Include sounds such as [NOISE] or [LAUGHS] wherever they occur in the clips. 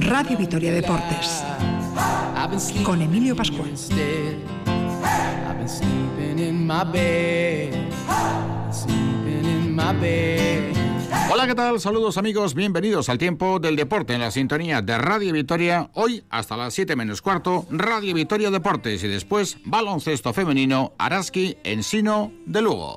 Radio Vitoria Deportes. con Emilio Pascual. Hola, ¿qué tal? Saludos amigos, bienvenidos al tiempo del deporte en la sintonía de Radio Vitoria. Hoy hasta las 7 menos cuarto, Radio Vitoria Deportes. Y después baloncesto femenino Araski Ensino de Lugo.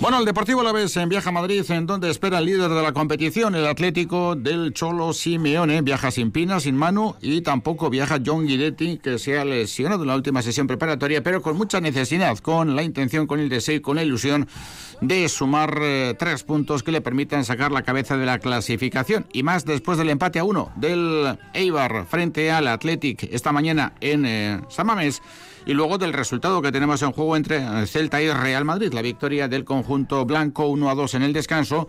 Bueno, el Deportivo La Vez en viaja a Madrid, en donde espera el líder de la competición, el Atlético del Cholo Simeone. Viaja sin Pina, sin Manu y tampoco viaja John Guidetti, que se ha lesionado en la última sesión preparatoria, pero con mucha necesidad, con la intención, con el deseo y con la ilusión de sumar eh, tres puntos que le permitan sacar la cabeza de la clasificación. Y más después del empate a uno del Eibar frente al Athletic esta mañana en eh, Samames y luego del resultado que tenemos en juego entre Celta y Real Madrid, la victoria del conjunto blanco 1 a 2 en el descanso,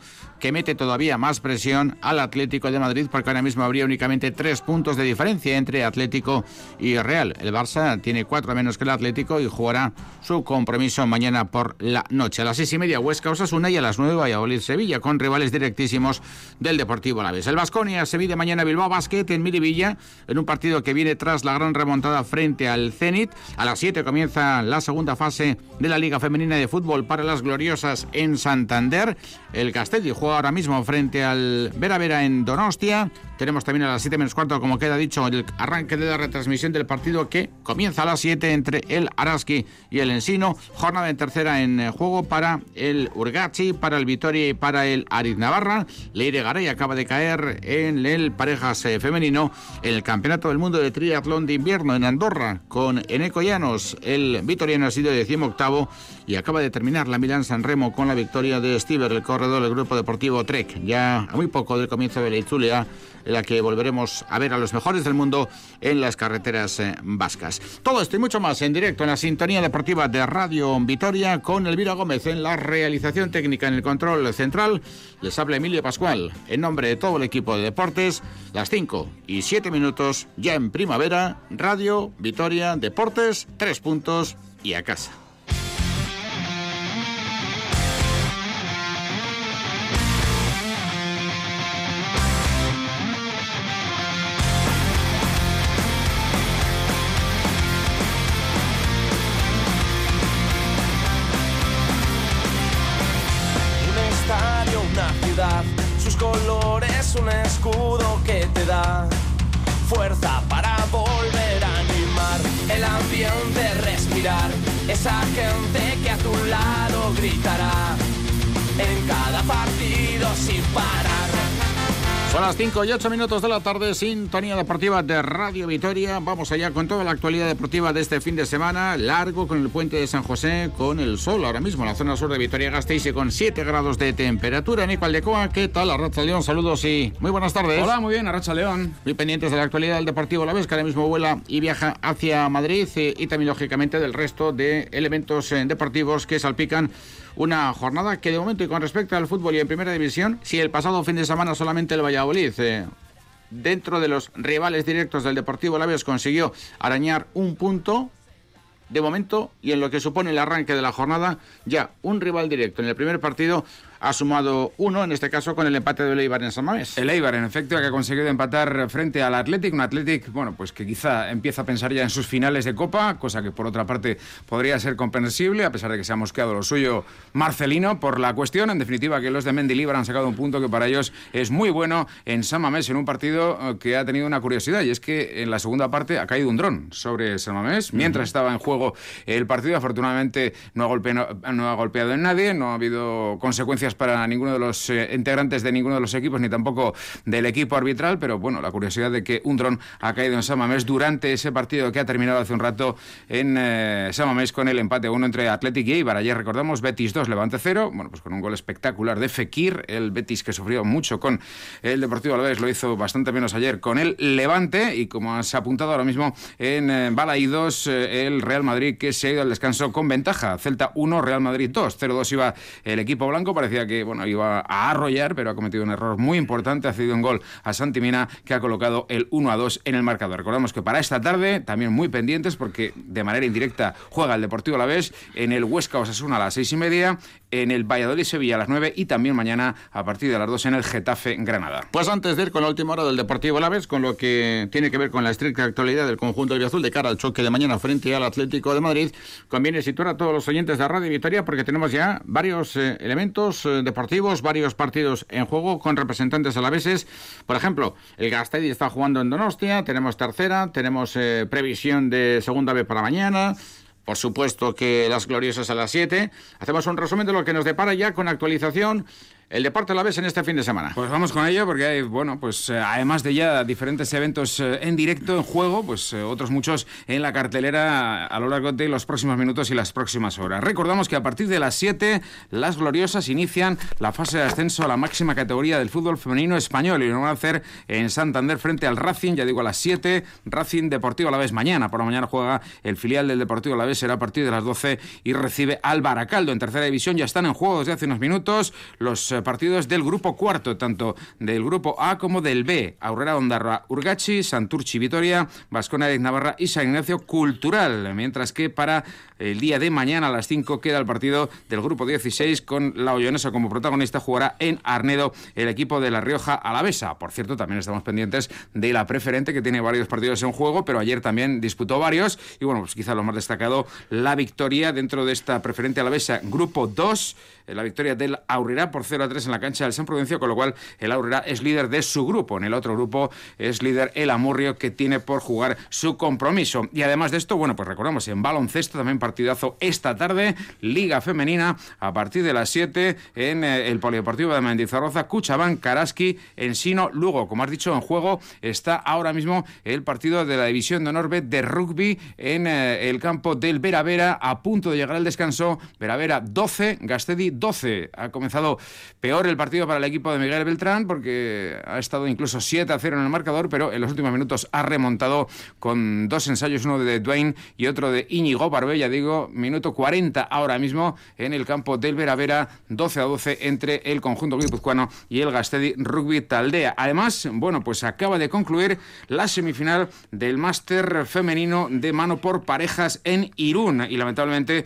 mete todavía más presión al Atlético de Madrid, porque ahora mismo habría únicamente tres puntos de diferencia entre Atlético y Real. El Barça tiene cuatro menos que el Atlético y jugará su compromiso mañana por la noche. A las seis y media Huesca Osasuna y a las nueve Valladolid Sevilla, con rivales directísimos del Deportivo Alavés. El Vasconia Sevilla mañana Bilbao Basket en Miribilla, en un partido que viene tras la gran remontada frente al Zenit. A las 7 comienza la segunda fase de la Liga Femenina de Fútbol para las Gloriosas en Santander. El Castelli juega ahora mismo frente al Vera Vera en Donostia. Tenemos también a las 7 menos cuarto, como queda dicho, el arranque de la retransmisión del partido que comienza a las 7 entre el Araski y el Ensino. Jornada en tercera en eh, juego para el Urgachi, para el Vitoria y para el Ariz Navarra. Leire Garay acaba de caer en el parejas eh, femenino en el Campeonato del Mundo de Triatlón de Invierno en Andorra con Eneco Llanos. El vitoriano ha sido decimoctavo y acaba de terminar la Milán San Remo con la victoria de Stiver, el corredor del Grupo Deportivo Trek. Ya a muy poco del comienzo de la Itzulia en la que volveremos a ver a los mejores del mundo en las carreteras eh, vascas. Todo esto y mucho más en directo en la sintonía deportiva de Radio Vitoria con Elvira Gómez en la realización técnica en el control central. Les habla Emilio Pascual en nombre de todo el equipo de deportes. Las 5 y 7 minutos ya en primavera. Radio Vitoria Deportes, tres puntos y a casa. Un escudo que te da fuerza para volver a animar el ambiente, respirar. Esa gente que a tu lado gritará en cada partido sin parar. Son las 5 y 8 minutos de la tarde, sintonía deportiva de Radio Vitoria. Vamos allá con toda la actualidad deportiva de este fin de semana, largo con el puente de San José, con el sol ahora mismo en la zona sur de Vitoria-Gasteiz con 7 grados de temperatura. Nico Aldecoa, ¿qué tal? Arracha León, saludos y muy buenas tardes. Hola, muy bien, Arracha León. Muy pendientes de la actualidad del Deportivo La Vez, que ahora mismo vuela y viaja hacia Madrid eh, y también, lógicamente, del resto de elementos eh, deportivos que salpican una jornada que de momento y con respecto al fútbol y en primera división, si el pasado fin de semana solamente el Valladolid eh, dentro de los rivales directos del Deportivo Laves consiguió arañar un punto, de momento y en lo que supone el arranque de la jornada, ya un rival directo. En el primer partido ha sumado uno, en este caso con el empate del Eibar en San Mamés. El Eibar, en efecto, que ha conseguido empatar frente al Athletic, un Athletic, bueno, pues que quizá empieza a pensar ya en sus finales de Copa, cosa que por otra parte podría ser comprensible, a pesar de que se ha mosqueado lo suyo Marcelino por la cuestión, en definitiva, que los de Mendilibar han sacado un punto que para ellos es muy bueno en San Mamés, en un partido eh, que ha tenido una curiosidad, y es que en la segunda parte ha caído un dron sobre San Mamés, mientras estaba en juego el partido, afortunadamente no ha, golpeado, no ha golpeado en nadie, no ha habido consecuencias para ninguno de los eh, integrantes de ninguno de los equipos, ni tampoco del equipo arbitral, pero bueno, la curiosidad de que un dron ha caído en Samamés durante ese partido que ha terminado hace un rato en eh, Samamés con el empate 1 entre Athletic y Eibar. Ayer recordamos Betis 2, Levante 0, bueno, pues con un gol espectacular de Fekir, el Betis que sufrió mucho con el Deportivo Alavés, lo hizo bastante menos ayer con el Levante y como se ha apuntado ahora mismo en eh, Balaídos, eh, el Real Madrid que se ha ido al descanso con ventaja. Celta 1, Real Madrid 2, 0-2 iba el equipo blanco, parecía que bueno, iba a arrollar, pero ha cometido un error muy importante, ha cedido un gol a Santimina que ha colocado el 1 a 2 en el marcador. Recordamos que para esta tarde, también muy pendientes, porque de manera indirecta juega el Deportivo La Vez en el Huesca Osasuna a las seis y media, en el Valladolid Sevilla a las 9 y también mañana a partir de las 2 en el Getafe Granada. Pues antes de ir con la última hora del Deportivo Laves, con lo que tiene que ver con la estricta actualidad del conjunto azul de cara al choque de mañana frente al Atlético de Madrid, conviene situar a todos los oyentes de Radio Victoria porque tenemos ya varios eh, elementos deportivos, varios partidos en juego con representantes alaveses. Por ejemplo, el Gastedi está jugando en Donostia, tenemos tercera, tenemos eh, previsión de segunda vez para mañana. Por supuesto que las gloriosas a las 7. Hacemos un resumen de lo que nos depara ya con actualización el deporte la ves en este fin de semana. Pues vamos con ello porque hay, bueno, pues eh, además de ya diferentes eventos eh, en directo, en juego, pues eh, otros muchos en la cartelera a lo largo de los próximos minutos y las próximas horas. Recordamos que a partir de las 7 las gloriosas inician la fase de ascenso a la máxima categoría del fútbol femenino español y lo van a hacer en Santander frente al Racing, ya digo a las 7, Racing Deportivo a la vez mañana, por la mañana juega el filial del Deportivo a la vez, será a partir de las 12 y recibe al Baracaldo en tercera división, ya están en juego desde hace unos minutos los partidos del grupo cuarto, tanto del grupo A como del B. Aurrera Ondarroa Urgachi, Santurchi Vitoria, Vascona de Navarra y San Ignacio Cultural. Mientras que para el día de mañana a las 5 queda el partido del grupo 16 con la Ollonesa como protagonista. Jugará en Arnedo el equipo de La Rioja Alavesa. Por cierto, también estamos pendientes de la preferente que tiene varios partidos en juego, pero ayer también disputó varios. Y bueno, pues quizá lo más destacado, la victoria dentro de esta preferente Alavesa, grupo 2 la victoria del Aurrera por 0 a 3 en la cancha del San Prudencio, con lo cual el Aurrera es líder de su grupo. En el otro grupo es líder el Amurrio, que tiene por jugar su compromiso. Y además de esto, bueno, pues recordamos, en baloncesto también partidazo esta tarde, Liga Femenina, a partir de las 7 en eh, el Polideportivo de Mendizorroza, Cuchabán, Karaski, Ensino, Lugo. Como has dicho, en juego está ahora mismo el partido de la División de Honor de rugby en eh, el campo del Vera Vera, a punto de llegar al descanso. Vera Vera 12, Gastedi 12. Ha comenzado peor el partido para el equipo de Miguel Beltrán porque ha estado incluso 7 a 0 en el marcador, pero en los últimos minutos ha remontado con dos ensayos, uno de Dwayne y otro de Íñigo Barbella, digo, minuto 40 ahora mismo en el campo del Veravera, 12 a 12 entre el conjunto guipuzcoano y el Gastedi Rugby Taldea. Además, bueno, pues acaba de concluir la semifinal del máster femenino de mano por parejas en Irún y lamentablemente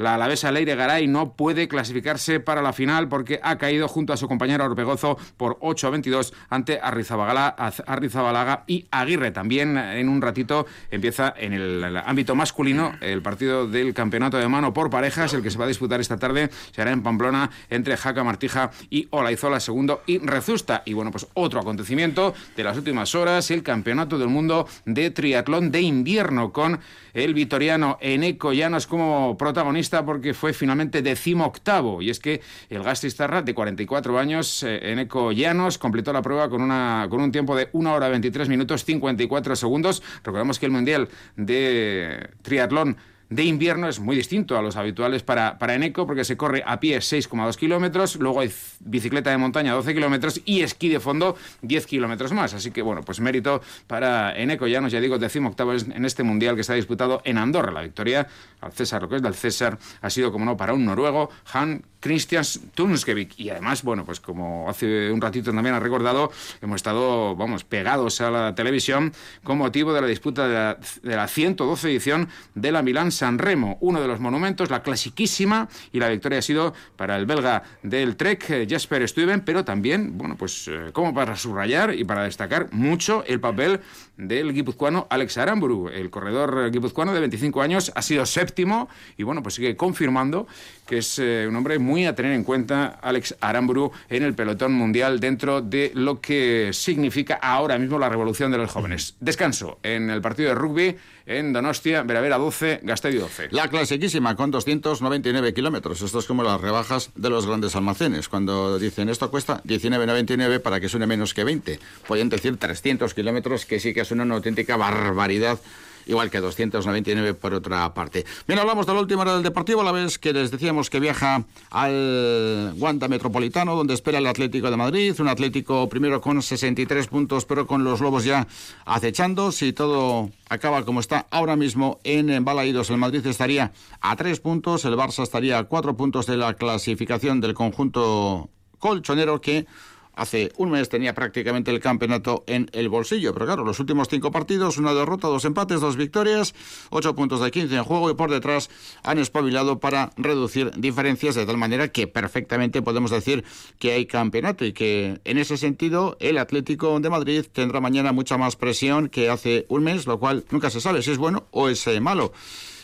la alavesa Leire Garay no puede clasificarse para la final porque ha caído junto a su compañero Orpegozo por 8 a 22 ante Arrizabalaga y Aguirre. También en un ratito empieza en el, ámbito masculino el partido del campeonato de mano por parejas, el que se va a disputar esta tarde será en Pamplona entre Jaca Martija y Olaizola segundo y Rezusta. Y bueno, pues otro acontecimiento de las últimas horas, el campeonato del mundo de triatlón de invierno con el vitoriano Eneco Llanos como protagonista porque fue finalmente decimoctavo. Y es que el Gastristarra, de 44 años, eh, Eneco Llanos, completó la prueba con, una, con un tiempo de 1 hora 23 minutos 54 segundos. Recordamos que el Mundial de Triatlón de invierno es muy distinto a los habituales para, para Eneco porque se corre a pie 6,2 kilómetros, luego hay bicicleta de montaña 12 kilómetros y esquí de fondo 10 kilómetros más. Así que bueno, pues mérito para Eneco nos ya digo, decimo octavo en este mundial que está disputado en Andorra. La victoria al César, lo que es del César, ha sido como no para un noruego, Han Christian Tunskevik. Y además, bueno, pues como hace un ratito también ha recordado, hemos estado, vamos, pegados a la televisión con motivo de la disputa de la, de la 112 edición de la Milán San Remo, uno de los monumentos, la clasiquísima, y la victoria ha sido para el belga del Trek, eh, Jasper Stuyven, pero también, bueno, pues eh, como para subrayar y para destacar mucho el papel del guipuzcoano Alex Aramburu. El corredor guipuzcoano de 25 años ha sido séptimo y, bueno, pues sigue confirmando que es eh, un hombre muy a tener en cuenta, Alex Aramburu, en el pelotón mundial dentro de lo que significa ahora mismo la revolución de los jóvenes. Descanso en el partido de rugby en Donostia, Veravera 12, Gastedio 12. La clasiquísima con 299 kilómetros. Esto es como las rebajas de los grandes almacenes. Cuando dicen esto cuesta 19,99 para que suene menos que 20. Pueden decir 300 kilómetros, que sí que es una auténtica barbaridad igual que 299 por otra parte. Bien, hablamos de la última hora del Deportivo, a la vez que les decíamos que viaja al Wanda Metropolitano, donde espera el Atlético de Madrid, un Atlético primero con 63 puntos, pero con los Lobos ya acechando, si todo acaba como está ahora mismo en Balaídos, el Madrid estaría a tres puntos, el Barça estaría a cuatro puntos de la clasificación del conjunto colchonero que hace un mes tenía prácticamente el campeonato en el bolsillo. Pero claro, los últimos cinco partidos, una derrota, dos empates, dos victorias, ocho puntos de 15 en juego y por detrás han espabilado para reducir diferencias de tal manera que perfectamente podemos decir que hay campeonato y que en ese sentido el Atlético de Madrid tendrá mañana mucha más presión que hace un mes, lo cual nunca se sabe si es bueno o es eh, malo.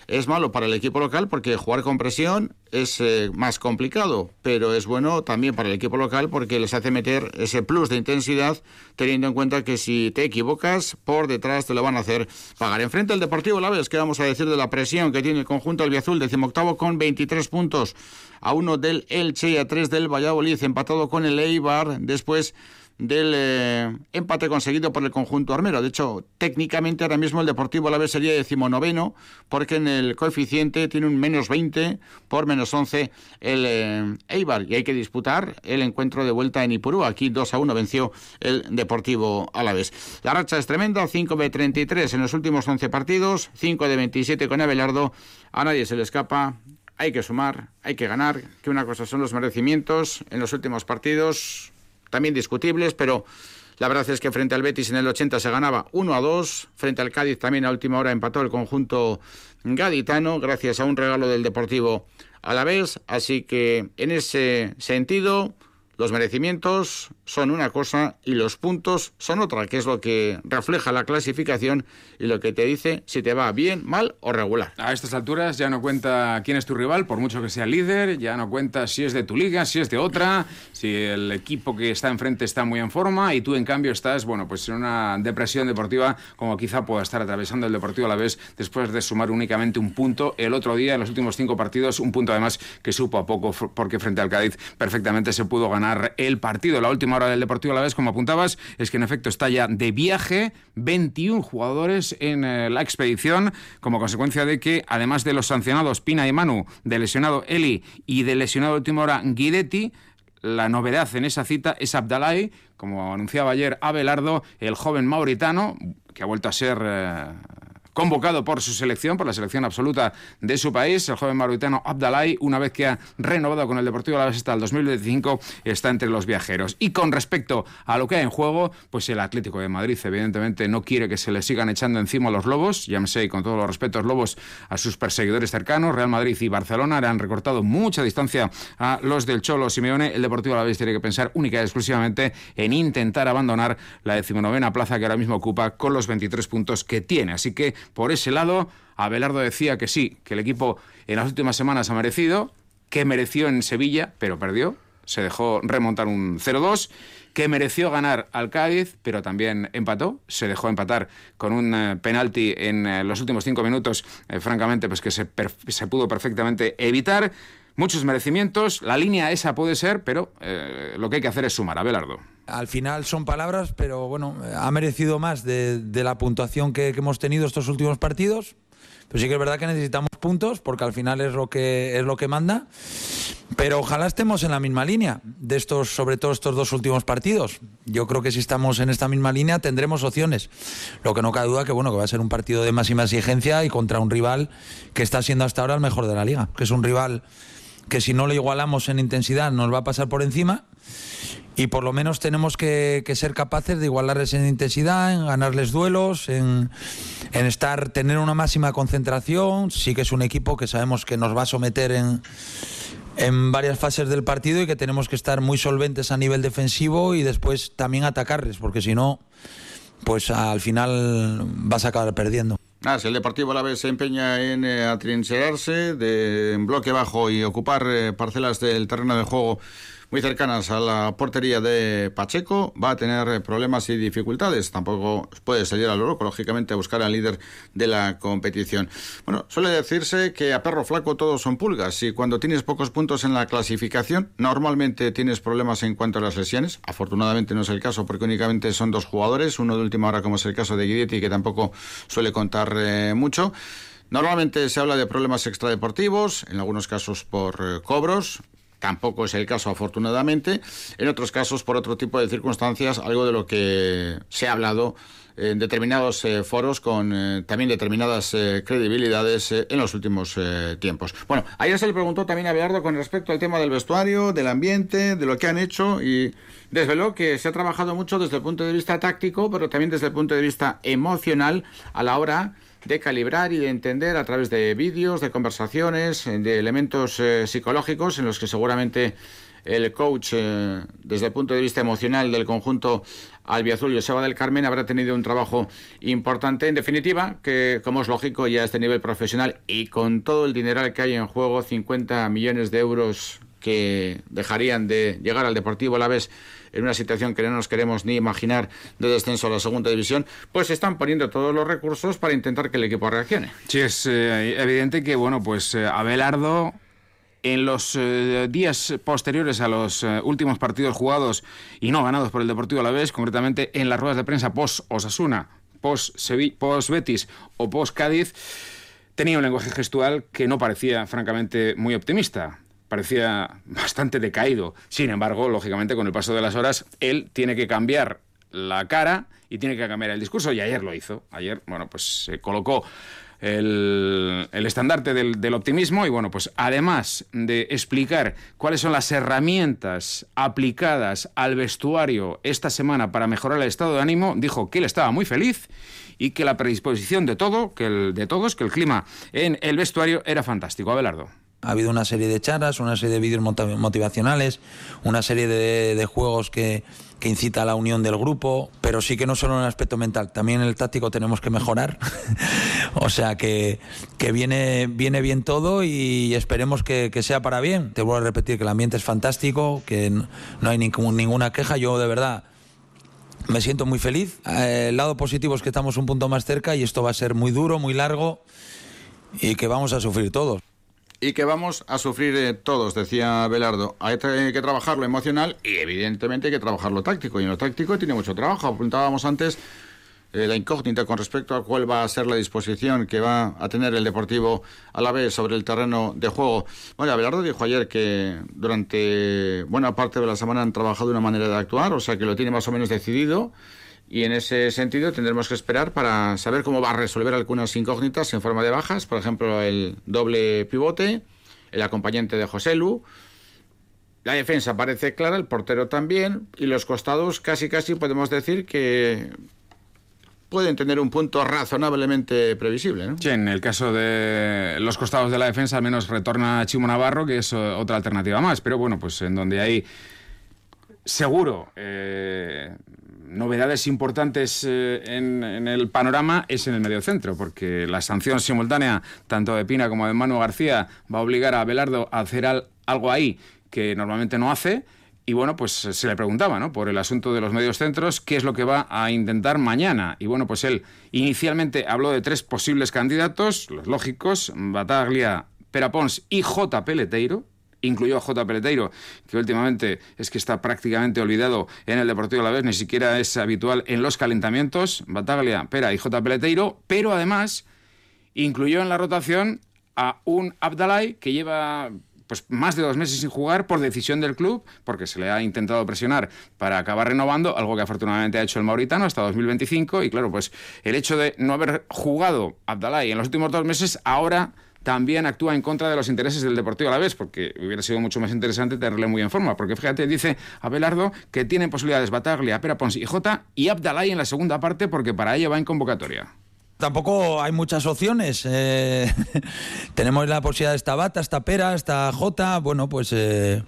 Es malo para el equipo local porque jugar con presión es eh, más complicado, pero es bueno también para el equipo local porque les hace meter ese plus de intensidad, teniendo en cuenta que si te equivocas, por detrás te lo van a hacer pagar. Enfrente el Deportivo Laves, ¿qué vamos a decir de la presión que tiene el conjunto albiazul, decimoctavo con 23 puntos, a uno del Elche y a tres del Valladolid, empatado con el Eibar, después del eh, empate conseguido por el conjunto armero. De hecho, técnicamente ahora mismo el Deportivo Alavés sería decimonoveno porque en el coeficiente tiene un menos 20 por menos 11 el eh, Eibar y hay que disputar el encuentro de vuelta en Ipurú. Aquí 2 a 1 venció el Deportivo Alavés. La racha es tremenda, 5 de 33 en los últimos 11 partidos, 5 de 27 con Abelardo. A nadie se le escapa hay que sumar, hay que ganar, que una cosa son los merecimientos en los últimos partidos, también discutibles, pero la verdad es que frente al Betis en el 80 se ganaba 1 a 2, frente al Cádiz también a última hora empató el conjunto gaditano gracias a un regalo del Deportivo a la vez, así que en ese sentido los merecimientos son una cosa y los puntos son otra, que es lo que refleja la clasificación y lo que te dice si te va bien, mal o regular. A estas alturas ya no cuenta quién es tu rival, por mucho que sea líder, ya no cuenta si es de tu liga, si es de otra, si el equipo que está enfrente está muy en forma y tú en cambio estás, bueno, pues en una depresión deportiva como quizá pueda estar atravesando el Deportivo a la vez después de sumar únicamente un punto el otro día en los últimos cinco partidos, un punto además que supo a poco porque frente al Cádiz perfectamente se pudo ganar el partido. La última hora del Deportivo a la vez, como apuntabas, es que en efecto está ya de viaje 21 jugadores en eh, la expedición, como consecuencia de que, además de los sancionados Pina y Manu, de lesionado Eli y de lesionado última hora Guidetti, la novedad en esa cita es Abdalai, como anunciaba ayer Abelardo, el joven mauritano, que ha vuelto a ser eh, convocado por su selección, por la selección absoluta de su país. El joven mauritano Abdalai, una vez que ha renovado con el Deportivo Alavés hasta el 2025, está entre los viajeros. Y con respecto a lo que hay en juego, pues el Atlético de Madrid evidentemente no quiere que se le sigan echando encima los lobos, llámese y con todos los respetos lobos a sus perseguidores cercanos. Real Madrid y Barcelona le han recortado mucha distancia a los del Cholo Simeone. El Deportivo Alavés tiene que pensar única y exclusivamente en intentar abandonar la decimonovena plaza que ahora mismo ocupa con los 23 puntos que tiene. Así que por ese lado, Abelardo decía que sí, que el equipo en las últimas semanas ha merecido, que mereció en Sevilla, pero perdió, se dejó remontar un 0-2, que mereció ganar al Cádiz, pero también empató, se dejó empatar con un eh, penalti en eh, los últimos cinco minutos, eh, francamente, pues que se, se, pudo perfectamente evitar. Muchos merecimientos, la línea esa puede ser, pero lo que hay que hacer es sumar. Abelardo. Al final son palabras, pero bueno, ha merecido más de, la puntuación que, hemos tenido estos últimos partidos. Pero sí que es verdad que necesitamos puntos, porque al final es lo que es lo que manda. Pero ojalá estemos en la misma línea de estos, sobre todo estos dos últimos partidos. Yo creo que si estamos en esta misma línea tendremos opciones. Lo que no cabe duda que bueno que va a ser un partido de máxima exigencia y contra un rival que está siendo hasta ahora el mejor de la liga, que es un rival que si no lo igualamos en intensidad nos va a pasar por encima y por lo menos tenemos que, ser capaces de igualarles en intensidad, en ganarles duelos, en, estar, tener una máxima concentración. Sí que es un equipo que sabemos que nos va a someter en, en varias fases del partido y que tenemos que estar muy solventes a nivel defensivo y después también atacarles, porque si no, pues al final vas a acabar perdiendo. Ah, si el Deportivo la vez se empeña en eh, atrincherarse de en bloque bajo y ocupar eh, parcelas del terreno de juego muy cercanas a la portería de Pacheco, va a tener problemas y dificultades. Tampoco puede salir al loco, lógicamente, a buscar al líder de la competición. Bueno, suele decirse que a perro flaco todos son pulgas y cuando tienes pocos puntos en la clasificación, normalmente tienes problemas en cuanto a las lesiones. Afortunadamente no es el caso porque únicamente son dos jugadores, uno de última hora como es el caso de Guidetti que tampoco suele contar eh, mucho. Normalmente se habla de problemas extradeportivos, en algunos casos por eh, cobros, tampoco es el caso afortunadamente, en otros casos por otro tipo de circunstancias, algo de lo que se ha hablado en determinados eh, foros con eh, también determinadas credibilidades en los últimos tiempos. Bueno, ayer se le preguntó también a Beardo con respecto al tema del vestuario, del ambiente, de lo que han hecho y desveló que se ha trabajado mucho desde el punto de vista táctico, pero también desde el punto de vista emocional a la hora de calibrar y de entender a través de vídeos, de conversaciones, de elementos eh, psicológicos en los que seguramente el coach, eh, desde el punto de vista emocional del conjunto albiazul Joseba del Carmen, habrá tenido un trabajo importante. En definitiva, que como es lógico, ya a este nivel profesional y con todo el dinero que hay en juego, 50 millones de euros que dejarían de llegar al Deportivo a la vez en una situación que no nos queremos ni imaginar de descenso a la segunda división, pues están poniendo todos los recursos para intentar que el equipo reaccione. Sí, es eh, evidente que, bueno, pues eh, Abelardo en los eh, días posteriores a los últimos partidos jugados y no ganados por el Deportivo a la vez, concretamente en las ruedas de prensa post Osasuna, post, Betis o post Cádiz, tenía un lenguaje gestual que no parecía francamente muy optimista parecía bastante decaído. Sin embargo, lógicamente, con el paso de las horas, él tiene que cambiar la cara y tiene que cambiar el discurso. Y ayer lo hizo. Ayer, bueno, pues se colocó el, estandarte del, del, optimismo y bueno, pues además de explicar cuáles son las herramientas aplicadas al vestuario esta semana para mejorar el estado de ánimo, dijo que él estaba muy feliz y que la predisposición de todo, que el, de todos, que el clima en el vestuario era fantástico. Abelardo. Ha habido una serie de charlas, una serie de vídeos motivacionales, una serie de, juegos que, que, incita a la unión del grupo, pero sí que no solo en el aspecto mental, también en el táctico tenemos que mejorar. [LAUGHS] o sea que, viene, bien todo y esperemos que, que, sea para bien. Te vuelvo a repetir que el ambiente es fantástico, que no hay ninguna queja. Yo de verdad me siento muy feliz. Eh, el lado positivo es que estamos un punto más cerca y esto va a ser muy duro, muy largo y que vamos a sufrir todos y que vamos a sufrir eh, todos, decía Belardo. Hay que trabajar lo emocional y evidentemente hay que trabajar lo táctico. Y en lo táctico tiene mucho trabajo. Apuntábamos antes eh, la incógnita con respecto a cuál va a ser la disposición que va a tener el Deportivo a la vez sobre el terreno de juego. Bueno, Belardo dijo ayer que durante buena parte de la semana han trabajado una manera de actuar, o sea que lo tiene más o menos decidido y en ese sentido tendremos que esperar para saber cómo va a resolver algunas incógnitas en forma de bajas, por ejemplo, el doble pivote, el acompañante de José Lu. La defensa parece clara, el portero también, y los costados casi casi podemos decir que pueden tener un punto razonablemente previsible. Sí, en el caso de los costados de la defensa, al menos retorna Chimo Navarro, que es otra alternativa más, pero bueno, pues en donde hay seguro eh, novedades importantes eh, en, el panorama es en el mediocentro, porque la sanción simultánea, tanto de Pina como de Manu García, va a obligar a Belardo a hacer algo ahí que normalmente no hace. Y bueno, pues se le preguntaba, ¿no? Por el asunto de los medios centros, qué es lo que va a intentar mañana. Y bueno, pues él inicialmente habló de tres posibles candidatos, los lógicos, Bataglia, Perapons y J. Peleteiro, incluyó a J. Peleteiro, que últimamente es que está prácticamente olvidado en el Deportivo la vez, ni siquiera es habitual en los calentamientos, Bataglia, Pera y J. Peleteiro, pero además incluyó en la rotación a un Abdalai que lleva pues más de dos meses sin jugar por decisión del club, porque se le ha intentado presionar para acabar renovando, algo que afortunadamente ha hecho el Mauritano hasta 2025, y claro, pues el hecho de no haber jugado Abdalai en los últimos dos meses, ahora también actúa en contra de los intereses del Deportivo a la vez, porque hubiera sido mucho más interesante tenerle muy en forma. Porque fíjate, dice Abelardo que tienen posibilidades Bataglia, Pera Pons y Jota y Abdalay en la segunda parte porque para ello va en convocatoria. Tampoco hay muchas opciones. Eh, [LAUGHS] tenemos la posibilidad de esta Bata, esta Pera, esta Jota. Bueno, pues eh,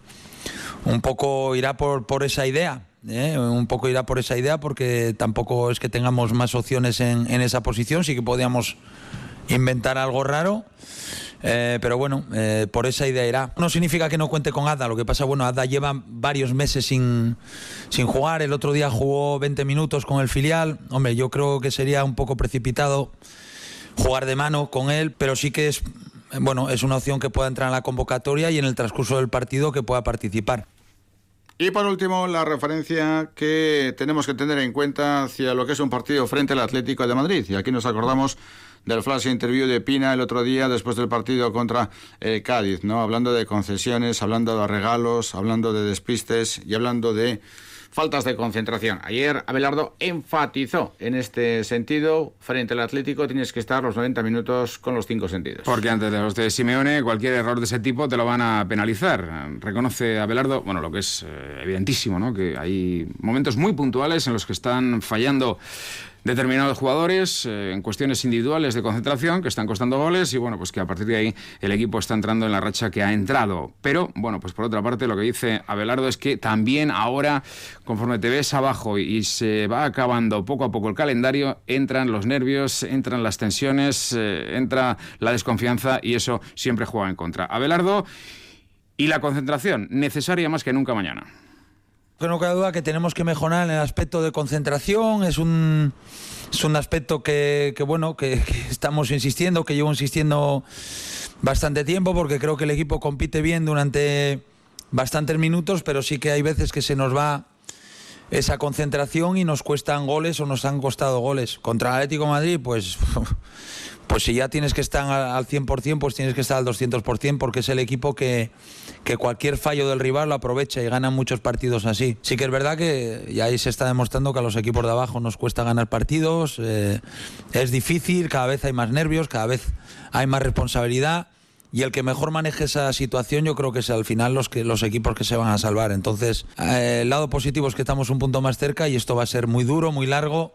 un poco irá por, por esa idea. Eh, un poco irá por esa idea porque tampoco es que tengamos más opciones en, en esa posición. Sí que podíamos inventar algo raro. Eh, pero bueno, eh, por esa idea irá. No significa que no cuente con Ada, lo que pasa, bueno, Ada lleva varios meses sin, sin jugar, el otro día jugó 20 minutos con el filial, hombre, yo creo que sería un poco precipitado jugar de mano con él, pero sí que es, bueno, es una opción que pueda entrar en la convocatoria y en el transcurso del partido que pueda participar. Y por último, la referencia que tenemos que tener en cuenta hacia lo que es un partido frente al Atlético de Madrid. Y aquí nos acordamos del flash interview de Pina el otro día después del partido contra el Cádiz, ¿no? Hablando de concesiones, hablando de regalos, hablando de despistes y hablando de faltas de concentración. Ayer Abelardo enfatizó en este sentido, frente al Atlético tienes que estar los 90 minutos con los cinco sentidos. Porque antes de los de Simeone, cualquier error de ese tipo te lo van a penalizar. Reconoce Abelardo, bueno, lo que es eh, evidentísimo, ¿no? Que hay momentos muy puntuales en los que están fallando determinados jugadores eh, en cuestiones individuales de concentración que están costando goles y bueno, pues que a partir de ahí el equipo está entrando en la racha que ha entrado. Pero bueno, pues por otra parte lo que dice Abelardo es que también ahora, conforme te ves abajo y se va acabando poco a poco el calendario, entran los nervios, entran las tensiones, eh, entra la desconfianza y eso siempre juega en contra. Abelardo y la concentración, necesaria más que nunca mañana no cabe duda que tenemos que mejorar en el aspecto de concentración. Es un, es un aspecto que, bueno, que, estamos insistiendo, que llevo insistiendo bastante tiempo, porque creo que el equipo compite bien durante bastantes minutos, pero sí que hay veces que se nos va esa concentración y nos cuestan goles o nos han costado goles. Contra Atlético Madrid, pues [LAUGHS] pues si ya tienes que estar al 100%, pues tienes que estar al 200%, porque es el equipo que, que cualquier fallo del rival lo aprovecha y gana muchos partidos así. Sí que es verdad que ya ahí se está demostrando que a los equipos de abajo nos cuesta ganar partidos, eh, es difícil, cada vez hay más nervios, cada vez hay más responsabilidad. Y el que mejor maneje esa situación yo creo que es al final los, que, los equipos que se van a salvar. Entonces, eh, el lado positivo es que estamos un punto más cerca y esto va a ser muy duro, muy largo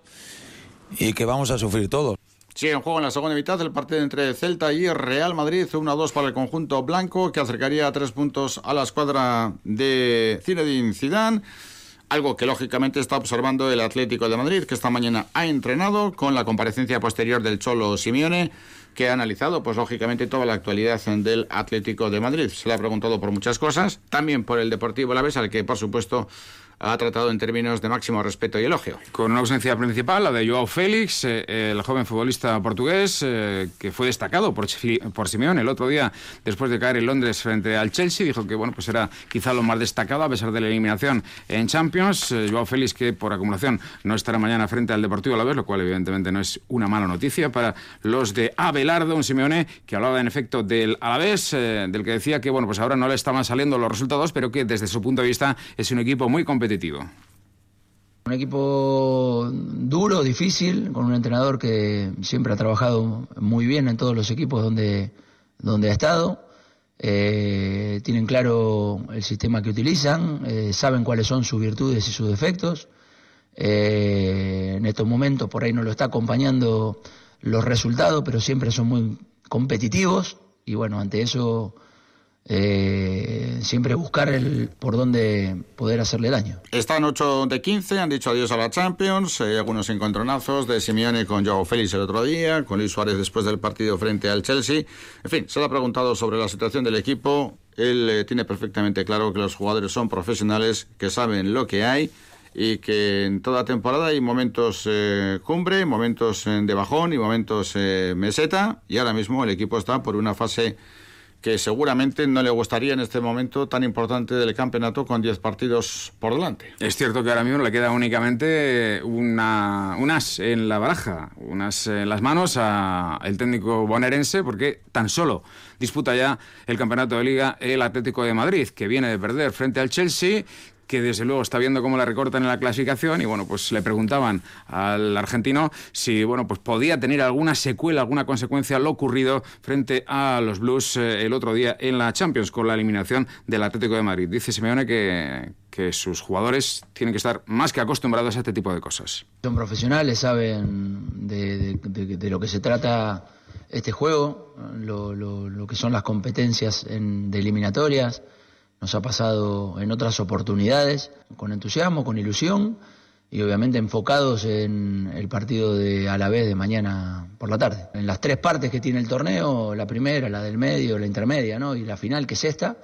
y que vamos a sufrir todos. Sigue en juego en la segunda mitad el partido entre Celta y Real Madrid, 1-2 para el conjunto blanco que acercaría tres puntos a la escuadra de Zinedine Zidane. Algo que lógicamente está observando el Atlético de Madrid, que esta mañana ha entrenado con la comparecencia posterior del Cholo Simeone, que ha analizado, pues lógicamente, toda la actualidad del Atlético de Madrid. Se le ha preguntado por muchas cosas, también por el Deportivo La Vez, al que, por supuesto, ha tratado en términos de máximo respeto y elogio. Con una ausencia principal, la de Joao Félix, eh, el joven futbolista portugués, eh, que fue destacado por, por Simeone el otro día, después de caer en Londres frente al Chelsea, dijo que bueno, pues era quizá lo más destacado a pesar de la eliminación en Champions. Eh, Joao Félix, que por acumulación no estará mañana frente al Deportivo Alavés, lo cual evidentemente no es una mala noticia para los de Abelardo, un Simeone que hablaba en efecto del Alavés, del que decía que bueno, pues ahora no le estaban saliendo los resultados, pero que desde su punto de vista es un equipo muy competitivo un equipo duro, difícil, con un entrenador que siempre ha trabajado muy bien en todos los equipos donde, donde ha estado. Eh, tienen claro el sistema que utilizan, eh, saben cuáles son sus virtudes y sus defectos. Eh, en estos momentos por ahí no lo está acompañando los resultados, pero siempre son muy competitivos y bueno, ante eso eh, siempre buscar el por dónde poder hacerle daño. Están 8 de 15, han dicho adiós a la Champions, hay algunos encontronazos de Simeone con Joao Félix el otro día, con Luis Suárez después del partido frente al Chelsea. En fin, se le ha preguntado sobre la situación del equipo. Él eh, tiene perfectamente claro que los jugadores son profesionales, que saben lo que hay y que en toda temporada hay momentos eh, cumbre, momentos de bajón y momentos meseta y ahora mismo el equipo está por una fase que seguramente no le gustaría en este momento tan importante del campeonato con 10 partidos por delante. Es cierto que ahora mismo le queda únicamente una, un as en la baraja, unas en las manos al técnico bonaerense, porque tan solo disputa ya el campeonato de liga el Atlético de Madrid, que viene de perder frente al Chelsea, que desde luego está viendo cómo la recortan en la clasificación y bueno, pues le preguntaban al argentino si bueno, pues podía tener alguna secuela, alguna consecuencia lo ocurrido frente a los Blues eh, el otro día en la Champions con la eliminación del Atlético de Madrid. Dice Simeone que, que sus jugadores tienen que estar más que acostumbrados a este tipo de cosas. Son profesionales, saben de, lo que se trata este juego, lo, lo, que son las competencias en, de eliminatorias nos ha pasado en otras oportunidades, con entusiasmo, con ilusión, y obviamente enfocados en el partido de Alavés de mañana por la tarde. En las tres partes que tiene el torneo, la primera, la del medio, la intermedia ¿no? y la final que es esta,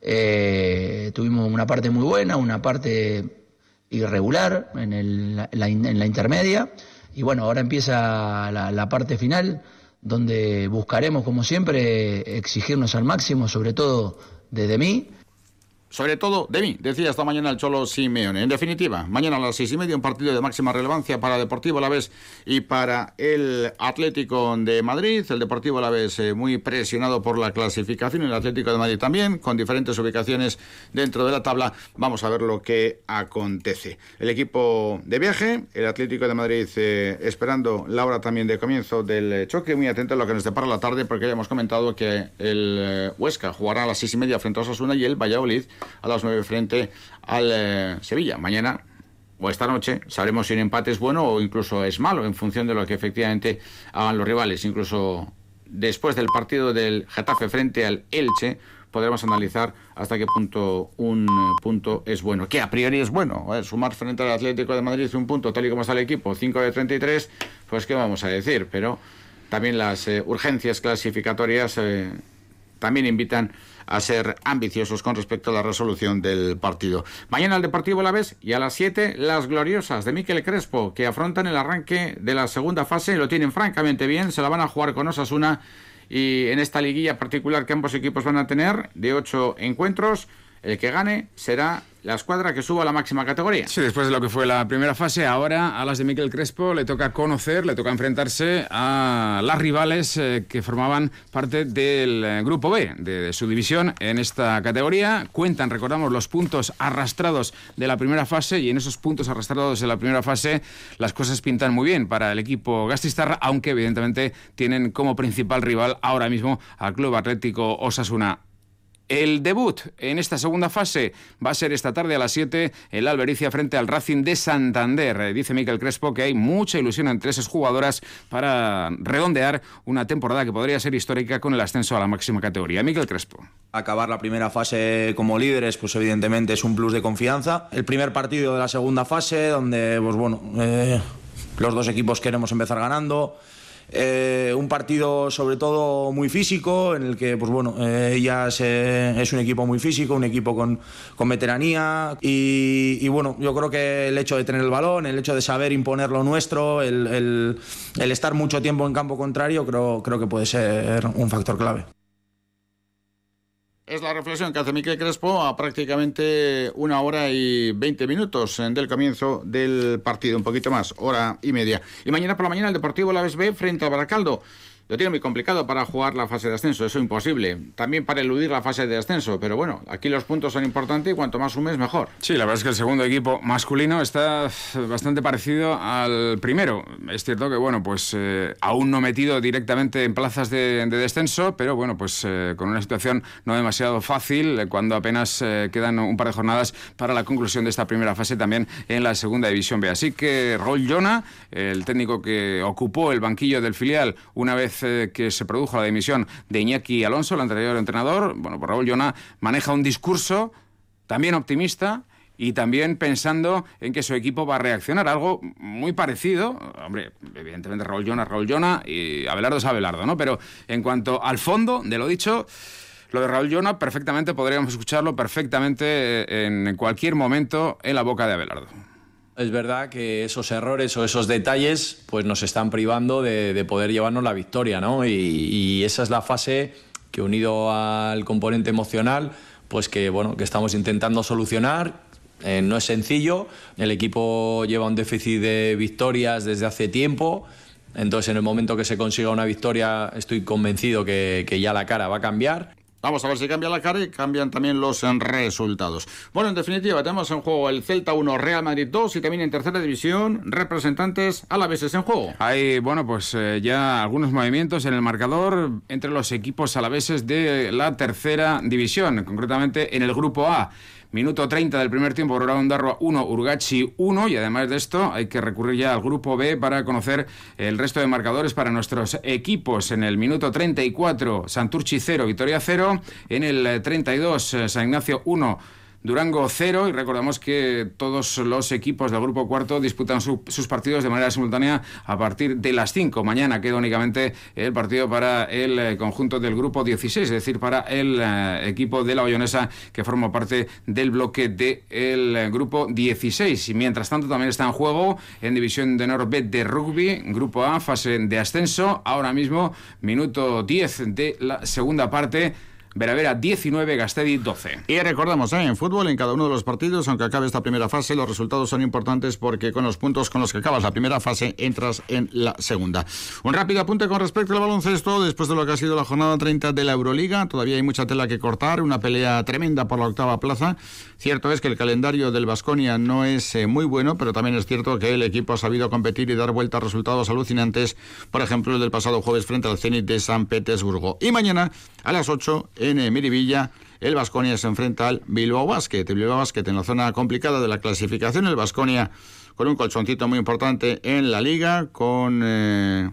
eh, tuvimos una parte muy buena, una parte irregular en, la, intermedia y bueno, ahora empieza la parte final donde buscaremos como siempre exigirnos al máximo, sobre todo desde mí sobre todo de mí, decía esta mañana el Cholo Simeone. En definitiva, mañana a las seis y media un partido de máxima relevancia para Deportivo Alavés y para el Atlético de Madrid. El Deportivo Alavés eh, muy presionado por la clasificación, el Atlético de Madrid también, con diferentes ubicaciones dentro de la tabla. Vamos a ver lo que acontece. El equipo de viaje, el Atlético de Madrid eh, esperando la hora también de comienzo del choque, muy atento a lo que nos depara la tarde, porque ya hemos comentado que el eh, Huesca jugará a las seis y media frente a Osasuna y el Valladolid a las 9 frente al eh, Sevilla. Mañana o esta noche sabremos si un empate es bueno o incluso es malo en función de lo que efectivamente hagan los rivales. Incluso después del partido del Getafe frente al Elche podremos analizar hasta qué punto un punto es bueno. Que a priori es bueno. Sumar frente al Atlético de Madrid un punto tal y como está el equipo, 5 de 33, pues qué vamos a decir. Pero también las eh, urgencias clasificatorias eh, también invitan a ser ambiciosos con respecto a la resolución del partido. Mañana el Deportivo La Vez y a las 7 las gloriosas de Miquel Crespo que afrontan el arranque de la segunda fase, lo tienen francamente bien, se la van a jugar con Osasuna y en esta liguilla particular que ambos equipos van a tener de ocho encuentros, el que gane será la escuadra que suba a la máxima categoría. Sí, después de lo que fue la primera fase, ahora a las de Miquel Crespo le toca conocer, le toca enfrentarse a las rivales eh, que formaban parte del eh, grupo B de, su división en esta categoría. Cuentan, recordamos, los puntos arrastrados de la primera fase y en esos puntos arrastrados de la primera fase las cosas pintan muy bien para el equipo Gastistarra, aunque evidentemente tienen como principal rival ahora mismo al Club Atlético Osasuna. El debut en esta segunda fase va a ser esta tarde a las 7 en la Albericia frente al Racing de Santander. Eh, dice Miquel Crespo que hay mucha ilusión entre esas jugadoras para redondear una temporada que podría ser histórica con el ascenso a la máxima categoría. Miquel Crespo. Acabar la primera fase como líderes, pues evidentemente es un plus de confianza. El primer partido de la segunda fase, donde, pues bueno, eh, los dos equipos queremos empezar ganando. Eh, un partido sobre todo muy físico, en el que, pues bueno, eh, ellas es un equipo muy físico, un equipo con, con veteranía y, bueno, yo creo que el hecho de tener el balón, el hecho de saber imponer lo nuestro, el, el, el estar mucho tiempo en campo contrario, creo, creo que puede ser un factor clave. Es la reflexión que hace Miquel Crespo a prácticamente una hora y veinte minutos del comienzo del partido, un poquito más, hora y media. Y mañana por la mañana el Deportivo La B frente al Baracaldo lo tiene muy complicado para jugar la fase de ascenso, eso es imposible. También para eludir la fase de ascenso, pero bueno, aquí los puntos son importantes y cuanto más sumes, mejor. Sí, la verdad es que el segundo equipo masculino está bastante parecido al primero. Es cierto que, bueno, pues eh, aún no metido directamente en plazas de, descenso, pero bueno, pues eh, con una situación no demasiado fácil eh, cuando apenas quedan un par de jornadas para la conclusión de esta primera fase también en la segunda división B. Así que Raúl Jona, el técnico que ocupó el banquillo del filial una vez que se produjo la dimisión de Iñaki Alonso, el anterior entrenador, bueno, pues Raúl Llona maneja un discurso también optimista y también pensando en que su equipo va a reaccionar. Algo muy parecido, hombre, evidentemente Raúl Llona, Raúl Llona y Abelardo es Abelardo, ¿no? Pero en cuanto al fondo de lo dicho, lo de Raúl Llona perfectamente podríamos escucharlo perfectamente en cualquier momento en la boca de Abelardo. Es verdad que esos errores o esos detalles pues nos están privando de, poder llevarnos la victoria, ¿no? Y, esa es la fase que unido al componente emocional, pues que bueno, que estamos intentando solucionar. Eh, no es sencillo, el equipo lleva un déficit de victorias desde hace tiempo. Entonces, en el momento que se consiga una victoria, estoy convencido que ya la cara va a cambiar. Vamos a ver si cambia la cara y cambian también los resultados. Bueno, en definitiva, tenemos en juego el Celta 1, Real Madrid 2 y también en tercera división representantes a en juego. Hay, bueno, pues eh, ya algunos movimientos en el marcador entre los equipos alaveses de la tercera división, concretamente en el grupo A. Minuto 30 del primer tiempo, Darroa 1, Urgachi 1 y además de esto hay que recurrir ya al grupo B para conocer el resto de marcadores para nuestros equipos. En el minuto 34, Santurchi 0, Vitoria 0. En el 32, San Ignacio 1. Durango 0 y recordamos que todos los equipos del grupo cuarto disputan sus partidos de manera simultánea a partir de las 5. Mañana queda únicamente el partido para el eh, conjunto del grupo 16, es decir, para el eh, equipo de la Bayonesa que forma parte del bloque del eh, grupo 16. Y mientras tanto también está en juego en División de Honor B de rugby, grupo A, fase de ascenso. Ahora mismo, minuto 10 de la segunda parte. Veravera 19, Gastedi 12. Y recordamos, ¿eh? en fútbol, en cada uno de los partidos, aunque acabe esta primera fase, los resultados son importantes porque con los puntos con los que acabas la primera fase entras en la segunda. Un rápido apunte con respecto al baloncesto, después de lo que ha sido la jornada 30 de la Euroliga, todavía hay mucha tela que cortar, una pelea tremenda por la octava plaza. Cierto es que el calendario del Vasconia no es eh, muy bueno, pero también es cierto que el equipo ha sabido competir y dar vuelta a resultados alucinantes, por ejemplo, el del pasado jueves frente al Zenit de San Petersburgo. Y mañana a las 8 en eh, Miribilla. El Vasconia se enfrenta al Bilbao Basket. El Bilbao Basket en la zona complicada de la clasificación. El Vasconia con un colchoncito muy importante en la liga, con eh,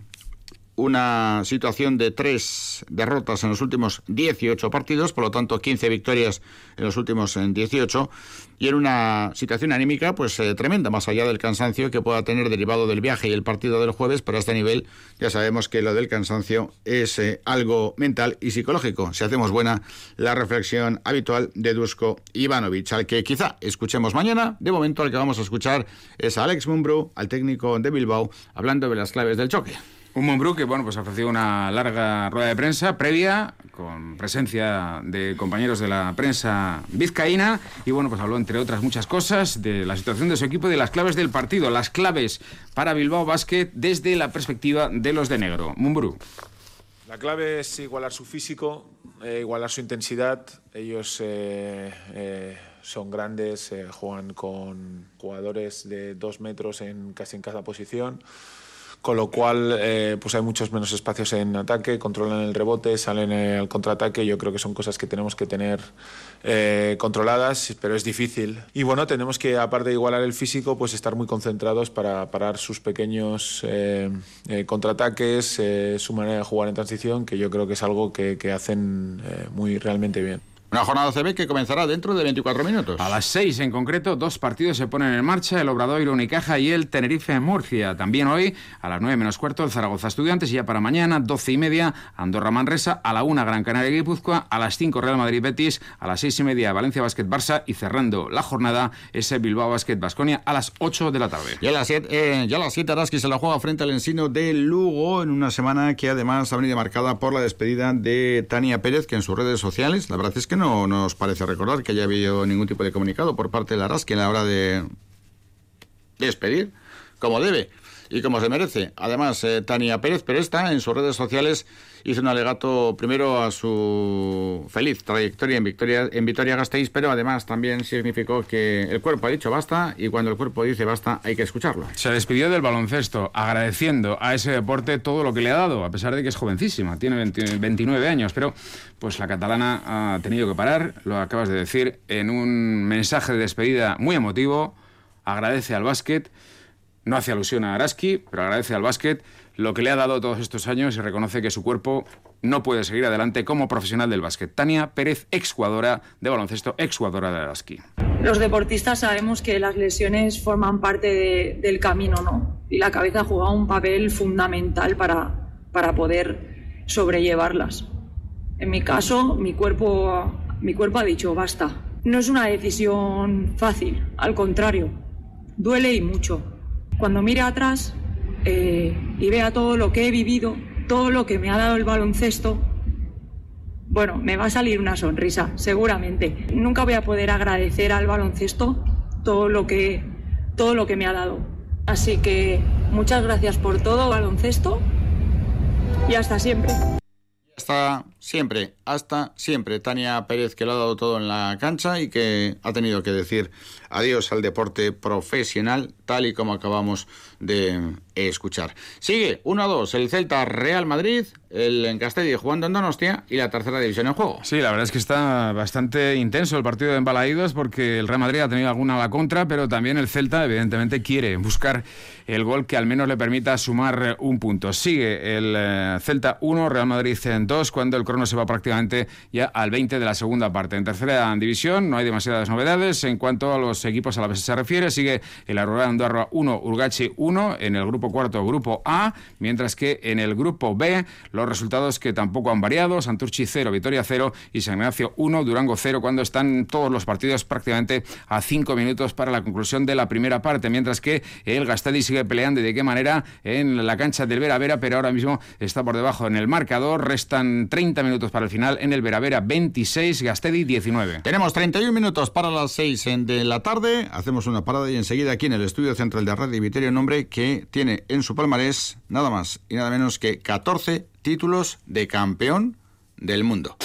una situación de tres derrotas en los últimos 18 partidos, por lo tanto 15 victorias en los últimos 18 y en una situación anímica pues eh, tremenda, más allá del cansancio que pueda tener derivado del viaje y el partido del jueves, pero a este nivel ya sabemos que lo del cansancio es eh, algo mental y psicológico. Si hacemos buena la reflexión habitual de Dusko Ivanovic, al que quizá escuchemos mañana, de momento al que vamos a escuchar es a Alex Mumbro, al técnico de Bilbao, hablando de las claves del choque. Un Monbrú que bueno, pues ofreció una larga rueda de prensa previa, con presencia de compañeros de la prensa vizcaína, y bueno, pues habló entre otras muchas cosas de la situación de su equipo y de las claves del partido, las claves para Bilbao Basket desde la perspectiva de los de negro. Mumbrú. La clave es igualar su físico, eh, igualar su intensidad. Ellos eh, eh, son grandes, juegan con jugadores de dos metros en casi en cada posición con lo cual eh, pues hay muchos menos espacios en ataque, controlan el rebote, salen al contraataque, yo creo que son cosas que tenemos que tener eh, controladas, pero es difícil. Y bueno, tenemos que, aparte de igualar el físico, pues estar muy concentrados para parar sus pequeños eh, contraataques, su manera de jugar en transición, que yo creo que es algo que, que hacen muy realmente bien. Una jornada CB que comenzará dentro de 24 minutos. A las 6 en concreto, dos partidos se ponen en marcha, el Obradoiro Unicaja y el Tenerife Murcia. También hoy, a las 9 menos cuarto, el Zaragoza Estudiantes y ya para mañana, 12 y media, Andorra Manresa, a la 1 Gran Canaria Guipúzcoa, a las 5 Real Madrid Betis, a las 6 y media Valencia Basket Barça y cerrando la jornada ese Bilbao Basket Basconia a las 8 de la tarde. Y a las 7, eh, ya a las 7 Araski se la juega frente al Ensino de Lugo en una semana que además ha venido marcada por la despedida de Tania Pérez, que en sus redes sociales, la verdad es que no nos parece recordar que haya habido ningún tipo de comunicado por parte de la RASC a la hora de despedir, como debe y como se merece. Además, eh, Tania Pérez Peresta en sus redes sociales hizo un alegato primero a su feliz trayectoria en Victoria, en Vitoria Gasteiz, pero además también significó que el cuerpo ha dicho basta y cuando el cuerpo dice basta hay que escucharlo. Se despidió del baloncesto agradeciendo a ese deporte todo lo que le ha dado, a pesar de que es jovencísima, tiene 29 años, pero pues la catalana ha tenido que parar, lo acabas de decir, en un mensaje de despedida muy emotivo, agradece al básquet no hace alusión a Araski, pero agradece al básquet lo que le ha dado todos estos años y reconoce que su cuerpo no puede seguir adelante como profesional del básquet. Tania Pérez, exjugadora de baloncesto, exjugadora de Araski. Los deportistas sabemos que las lesiones forman parte del camino, ¿no? Y la cabeza juega un papel fundamental para, para poder sobrellevarlas. En mi caso, mi cuerpo, mi cuerpo ha dicho basta. No es una decisión fácil, al contrario, duele y mucho cuando mire atrás eh, y vea todo lo que he vivido, todo lo que me ha dado el baloncesto, bueno, me va a salir una sonrisa, seguramente. Nunca voy a poder agradecer al baloncesto todo lo que, todo lo que me ha dado. Así que muchas gracias por todo, baloncesto, y hasta siempre. Hasta siempre, hasta siempre. Tania Pérez, que lo ha dado todo en la cancha y que ha tenido que decir adiós al deporte profesional, tal y como acabamos de escuchar. Sigue 1-2 el Celta Real Madrid, el en Castelli jugando en Donostia y la tercera división en juego. Sí, la verdad es que está bastante intenso el partido de embalaídos porque el Real Madrid ha tenido alguna a la contra, pero también el Celta evidentemente quiere buscar el gol que al menos le permita sumar un punto. Sigue el eh, Celta 1, Real Madrid en 2, cuando el crono se va prácticamente ya al 20 de la segunda parte. En tercera división no hay demasiadas novedades. En cuanto a los equipos a la vez se refiere, sigue el Aurora Andorra 1, Urgachi 1 en el grupo cuarto, grupo A, mientras que en el grupo B los resultados que tampoco han variado, Santurchi 0, Vitoria 0 y San Ignacio 1, Durango 0, cuando están todos los partidos prácticamente a 5 minutos para la conclusión de la primera parte, mientras que el Gastadi sigue peleando y de qué manera en la cancha del Vera Vera, pero ahora mismo está por debajo en el marcador, restan 30 minutos para el final en el Vera Vera 26, Gastedi 19. Tenemos 31 minutos para las 6 de la tarde, hacemos una parada y enseguida aquí en el estudio central de Radio Vitoria un hombre que tiene en su palmarés nada más y nada menos que 14 títulos de campeón del mundo.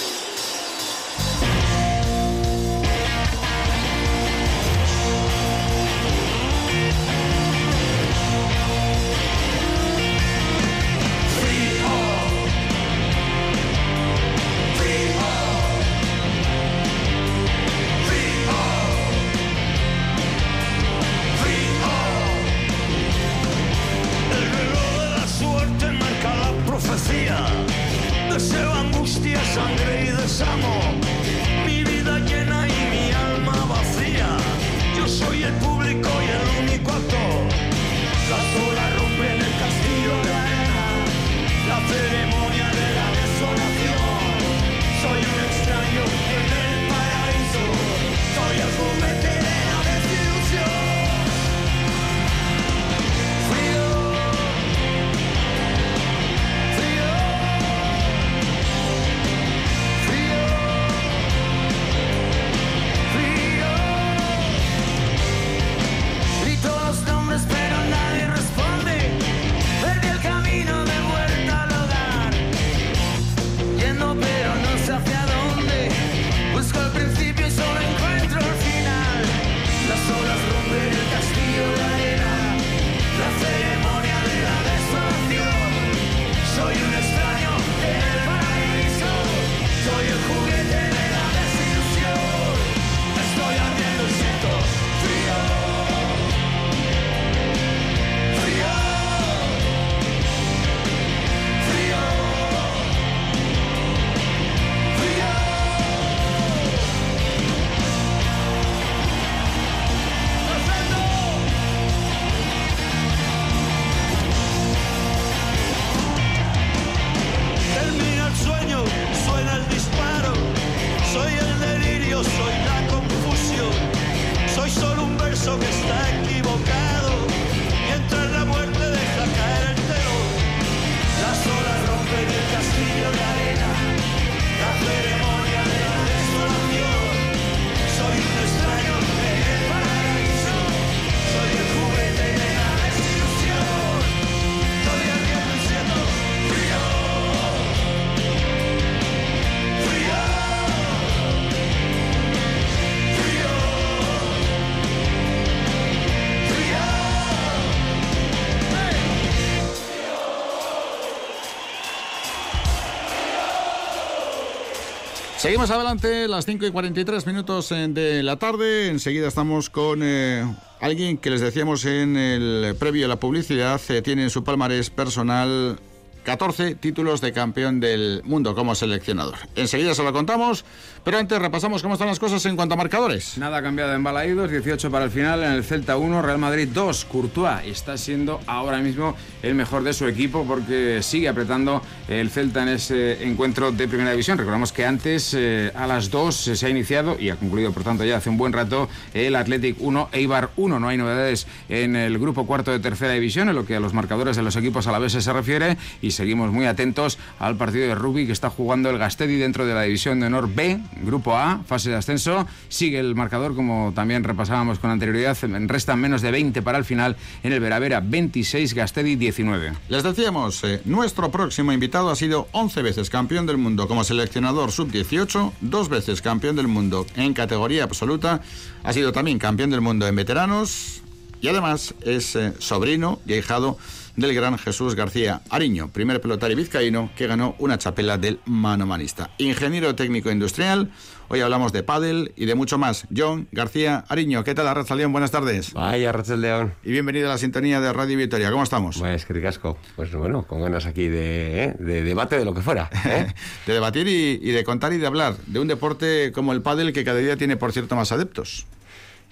Seguimos adelante, las 5 y 43 minutos eh, de la tarde. Enseguida estamos con eh, alguien que les decíamos en el previo a la publicidad, eh, tiene en su palmarés personal 14 títulos de campeón del mundo como seleccionador. Enseguida se lo contamos, pero antes repasamos cómo están las cosas en cuanto a marcadores. Nada cambiado en Balaídos, 18 para el final, en el Celta 1, Real Madrid 2. Courtois está siendo ahora mismo el mejor de su equipo porque sigue apretando el Celta en ese encuentro de primera división. Recordamos que antes eh, a las 2 se ha iniciado y ha concluido por tanto ya hace un buen rato el Athletic 1, Eibar 1. No hay novedades en el grupo cuarto de tercera división en lo que a los marcadores de los equipos a la vez se refiere y seguimos muy atentos al partido de rugby que está jugando el Gastedi dentro de la división de honor B, grupo A, fase de ascenso. Sigue el marcador, como también repasábamos con anterioridad, restan menos de 20 para el final en el Veravera 26, Gastedi 19. Les decíamos, eh, nuestro próximo invitado ha sido 11 veces campeón del mundo como seleccionador sub-18, dos veces campeón del mundo en categoría absoluta, ha sido también campeón del mundo en veteranos y además es eh, sobrino y ahijado del gran Jesús García Ariño, primer pelotario vizcaíno que ganó una chapela del manomanista. Ingeniero técnico industrial, hoy hablamos de pádel y de mucho más. John García Ariño, ¿qué tal Arracha León? Buenas tardes. Vaya, Arracha León. Y bienvenido a la sintonía de Radio Victoria, ¿cómo estamos? Pues que ricasco. Pues bueno, con ganas aquí de, ¿eh? de debate de lo que fuera. ¿eh? [LAUGHS] de debatir y, y de contar y de hablar de un deporte como el pádel que cada día tiene, por cierto, más adeptos.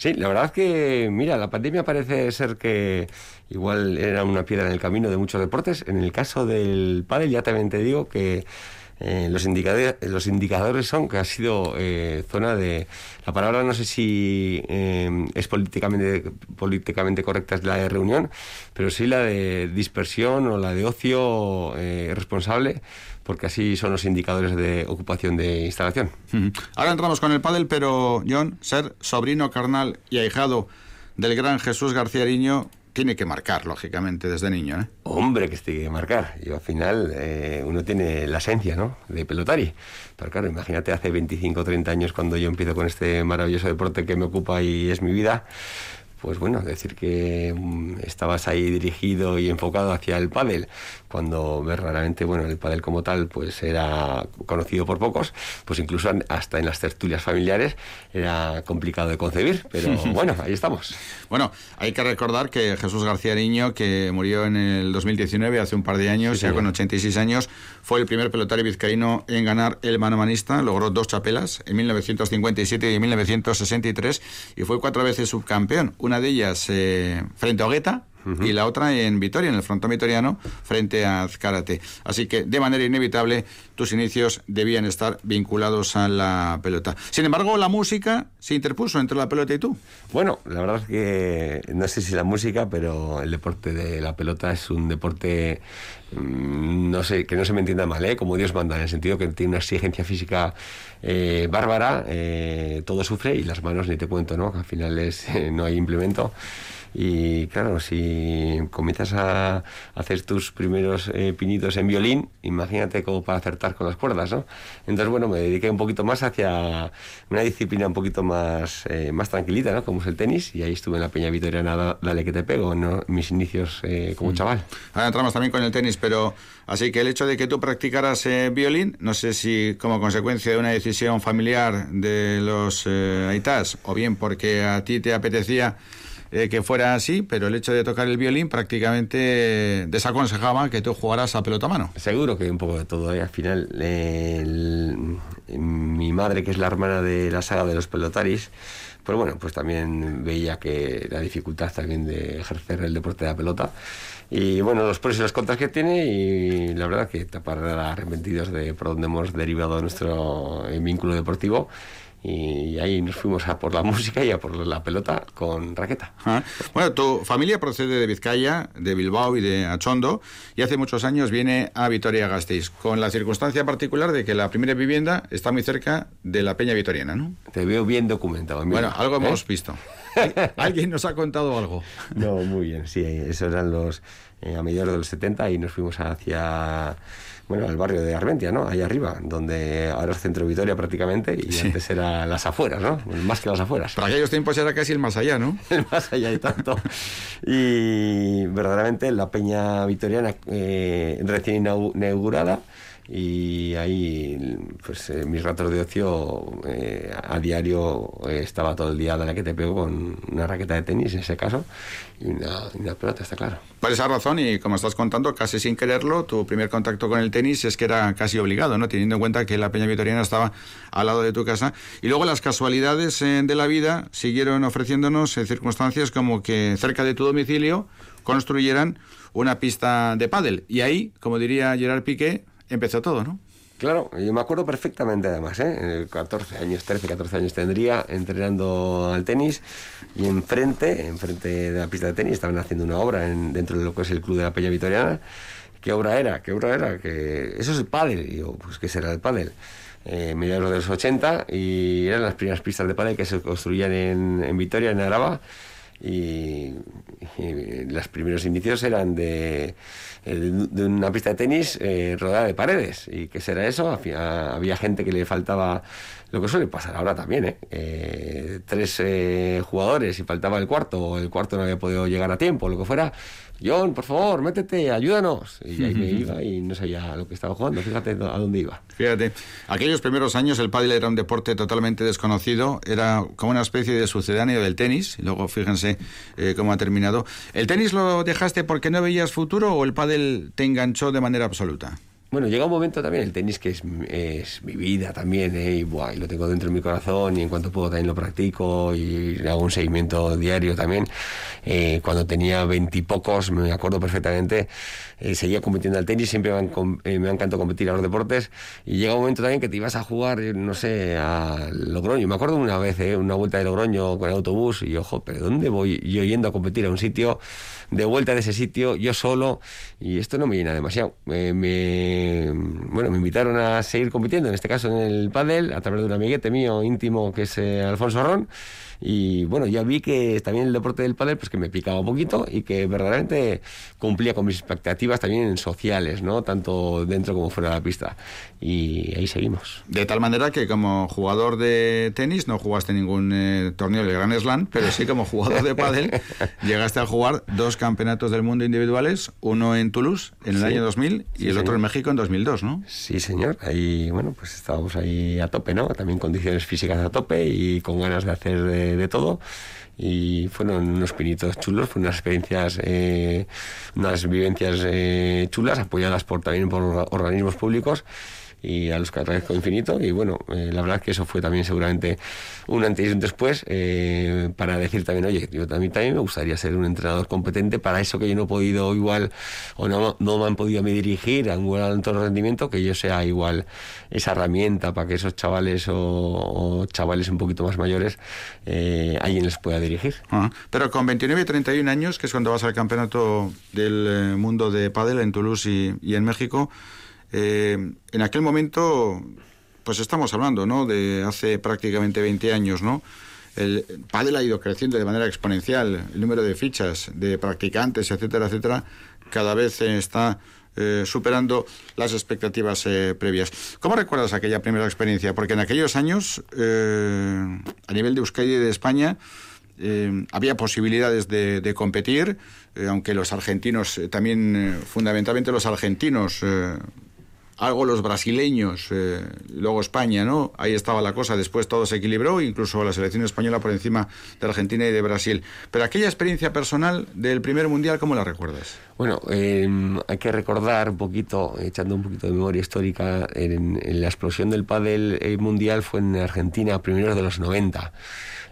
Sí, la verdad que, mira, la pandemia parece ser que igual era una piedra en el camino de muchos deportes. En el caso del pádel, ya también te digo que eh, los, indicadores, los indicadores son que ha sido eh, zona de... La palabra no sé si eh, es políticamente, políticamente correcta, es la de reunión, pero sí la de dispersión o la de ocio eh, responsable porque así son los indicadores de ocupación de instalación. Ahora entramos con el pádel, pero John, ser sobrino carnal y ahijado del gran Jesús García Ariño tiene que marcar, lógicamente, desde niño. ¿eh? Hombre, que tiene que marcar. Y al final eh, uno tiene la esencia, ¿no? De pelotari. Pero claro, imagínate hace 25 o 30 años cuando yo empiezo con este maravilloso deporte que me ocupa y es mi vida pues bueno, decir que um, estabas ahí dirigido y enfocado hacia el pádel, cuando verdaderamente, bueno, el pádel como tal, pues era conocido por pocos, pues incluso hasta en las tertulias familiares era complicado de concebir, pero [LAUGHS] bueno, ahí estamos. Bueno, hay que recordar que Jesús García Niño, que murió en el 2019, hace un par de años, sí, ya con 86 años, fue el primer pelotario vizcaíno en ganar el manomanista, logró dos chapelas en 1957 y 1963 y fue cuatro veces subcampeón. Una de ellas eh, frente a Ogueta, Uh -huh. y la otra en Vitoria, en el frontón vitoriano, frente a Azcárate. Así que, de manera inevitable, tus inicios debían estar vinculados a la pelota. Sin embargo, la música se interpuso entre la pelota y tú. Bueno, la verdad es que no sé si la música, pero el deporte de la pelota es un deporte, mmm, no sé, que no se me entienda mal, ¿eh? como Dios manda, en el sentido que tiene una exigencia física eh, bárbara, eh, todo sufre y las manos ni te cuento, ¿no? Al final es, [LAUGHS] no hay implemento. Y claro, si comienzas a hacer tus primeros eh, pinitos en violín, imagínate como para acertar con las cuerdas, ¿no? Entonces, bueno, me dediqué un poquito más hacia una disciplina un poquito más, eh, más tranquilita, ¿no? Como es el tenis, y ahí estuve en la Peña Vitoriana, dale que te pego, ¿no? mis inicios eh, como mm. chaval. Ahora entramos también con el tenis, pero así que el hecho de que tú practicaras violín, no sé si como consecuencia de una decisión familiar de los aitas, o bien porque a ti te apetecía eh, que fuera así, pero el hecho de tocar el violín prácticamente desaconsejaba que tú jugaras a pelota a mano. Seguro que un poco de todo. ¿eh? Al final, eh, el, mi madre, que es la hermana de la saga de los pelotaris, pues bueno, pues también veía que la dificultad también de ejercer el deporte de la pelota. Y bueno, los pros y los contras que tiene y la verdad que para arrepentidos de por donde hemos derivado nuestro vínculo deportivo y ahí nos fuimos a por la [LAUGHS] música y a por la pelota con raqueta. Ah. Bueno, tu familia procede de Vizcaya, de Bilbao y de Achondo y hace muchos años viene a Vitoria-Gasteiz, con la circunstancia particular de que la primera vivienda está muy cerca de la Peña Vitoriana, ¿no? Te veo bien documentado. Amigo. Bueno, algo hemos ¿Eh? visto. ¿Alguien nos ha contado algo? [LAUGHS] No, muy bien, sí, esos eran los eh, a mediados de los 70 y nos fuimos hacia bueno, al barrio de Armentia, ¿no? Ahí arriba, donde ahora es centro de Vitoria prácticamente y sí. antes era las afueras, ¿no? Más que las afueras. Para aquellos tiempos era casi el más allá, ¿no? [LAUGHS] el más allá y tanto. y verdaderamente la peña vitoriana eh, recién inaugurada y ahí pues eh, mis ratos de ocio eh, a diario eh, estaba todo el día de la que te pego con una raqueta de tenis en ese caso y una, una, pelota, está claro. Por esa razón y como estás contando, casi sin quererlo, tu primer contacto con el tenis es que era casi obligado, ¿no? Teniendo en cuenta que la Peña Vitoriana estaba al lado de tu casa y luego las casualidades de la vida siguieron ofreciéndonos circunstancias como que cerca de tu domicilio construyeran una pista de pádel y ahí, como diría Gerard Piqué, empezó todo, ¿no? Claro, yo me acuerdo perfectamente además, ¿eh? 14 años, 13, 14 años tendría entrenando al tenis y enfrente, enfrente de la pista de tenis estaban haciendo una obra en, dentro de lo que es el Club de la Peña Vitoriana. ¿Qué obra era? ¿Qué obra era? Que eso es el pádel. Y yo, pues ¿qué será el pádel? Eh, mediados de los 80 y eran las primeras pistas de pádel que se construían en, en Vitoria, en Araba y, los primeros inicios eran de de una pista de tenis eh, rodeada de paredes. ¿Y qué será eso? Había, había, gente que le faltaba lo que suele pasar ahora también, ¿eh? eh tres eh, jugadores y faltaba el cuarto, o el cuarto no había podido llegar a tiempo, lo que fuera. John, por favor, métete, ayúdanos. Y ahí me iba y no sabía lo que estaba jugando, fíjate a dónde iba. Fíjate, aquellos primeros años el pádel era un deporte totalmente desconocido, era como una especie de sucedáneo del tenis, y luego fíjense eh, cómo ha terminado. ¿El tenis lo dejaste porque no veías futuro o el pádel te enganchó de manera absoluta? Bueno, llega un momento también, el tenis que es, mi vida también, ¿eh? y, lo tengo dentro de mi corazón y en cuanto puedo también lo practico y hago un seguimiento diario también. Eh, cuando tenía veintipocos, me acuerdo perfectamente, eh, seguía compitiendo al tenis, siempre me, han, eh, competir a los deportes y llega un momento también que te ibas a jugar, no sé, a Logroño. Me acuerdo una vez, una vuelta de Logroño con el autobús y ojo, pero ¿dónde voy yo yendo a competir a un sitio? De vuelta de ese sitio, yo solo, y esto no me llena demasiado. me, bueno, me invitaron a seguir compitiendo, en este caso en el pádel, a través de un amiguete mío íntimo que es eh, Alfonso Ron, y bueno, ya vi que también el deporte del pádel pues que me picaba un poquito y que verdaderamente cumplía con mis expectativas también sociales, ¿no? Tanto dentro como fuera de la pista. Y ahí seguimos. De tal manera que como jugador de tenis no jugaste ningún eh, torneo del Gran Slam, pero sí como jugador de pádel [LAUGHS] llegaste a jugar dos campeonatos del mundo individuales, uno en Toulouse en el año 2000 y el otro en México en 2002, ¿no? Sí, señor. Ahí, bueno, pues estábamos ahí a tope, ¿no? También condiciones físicas a tope y con ganas de hacer de, todo y fueron unos pinitos chulos, fueron unas experiencias, eh, unas vivencias eh, chulas apoyadas por también por organismos públicos y a los que agradezco infinito. Y bueno, eh, la verdad es que eso fue también seguramente un antes y un después eh, para decir también, oye, yo también, también me gustaría ser un entrenador competente para eso que yo no he podido igual o no, no me han podido me dirigir a un buen alto rendimiento, que yo sea igual esa herramienta para que esos chavales o, chavales un poquito más mayores eh, alguien les pueda dirigir. Ah, pero con 29 y 31 años, que es cuando vas al campeonato del mundo de pádel en Toulouse y, y en México, eh, en aquel momento, pues estamos hablando, ¿no? De hace prácticamente 20 años, ¿no? El pádel ha ido creciendo de manera exponencial, el número de fichas, de practicantes, etcétera, etcétera, cada vez está eh, superando las expectativas eh, previas. ¿Cómo recuerdas aquella primera experiencia? Porque en aquellos años, a nivel de Euskadi de España, había posibilidades de, de competir, aunque los argentinos, también fundamentalmente los argentinos, algo los brasileños, eh, luego España, ¿no? Ahí estaba la cosa, después todo se equilibró, incluso la selección española por encima de Argentina y de Brasil. Pero aquella experiencia personal del primer mundial, ¿cómo la recuerdas? Bueno, em, hay que recordar un poquito, echando un poquito de memoria histórica, en, la explosión del pádel eh, mundial fue en Argentina a primeros de los 90.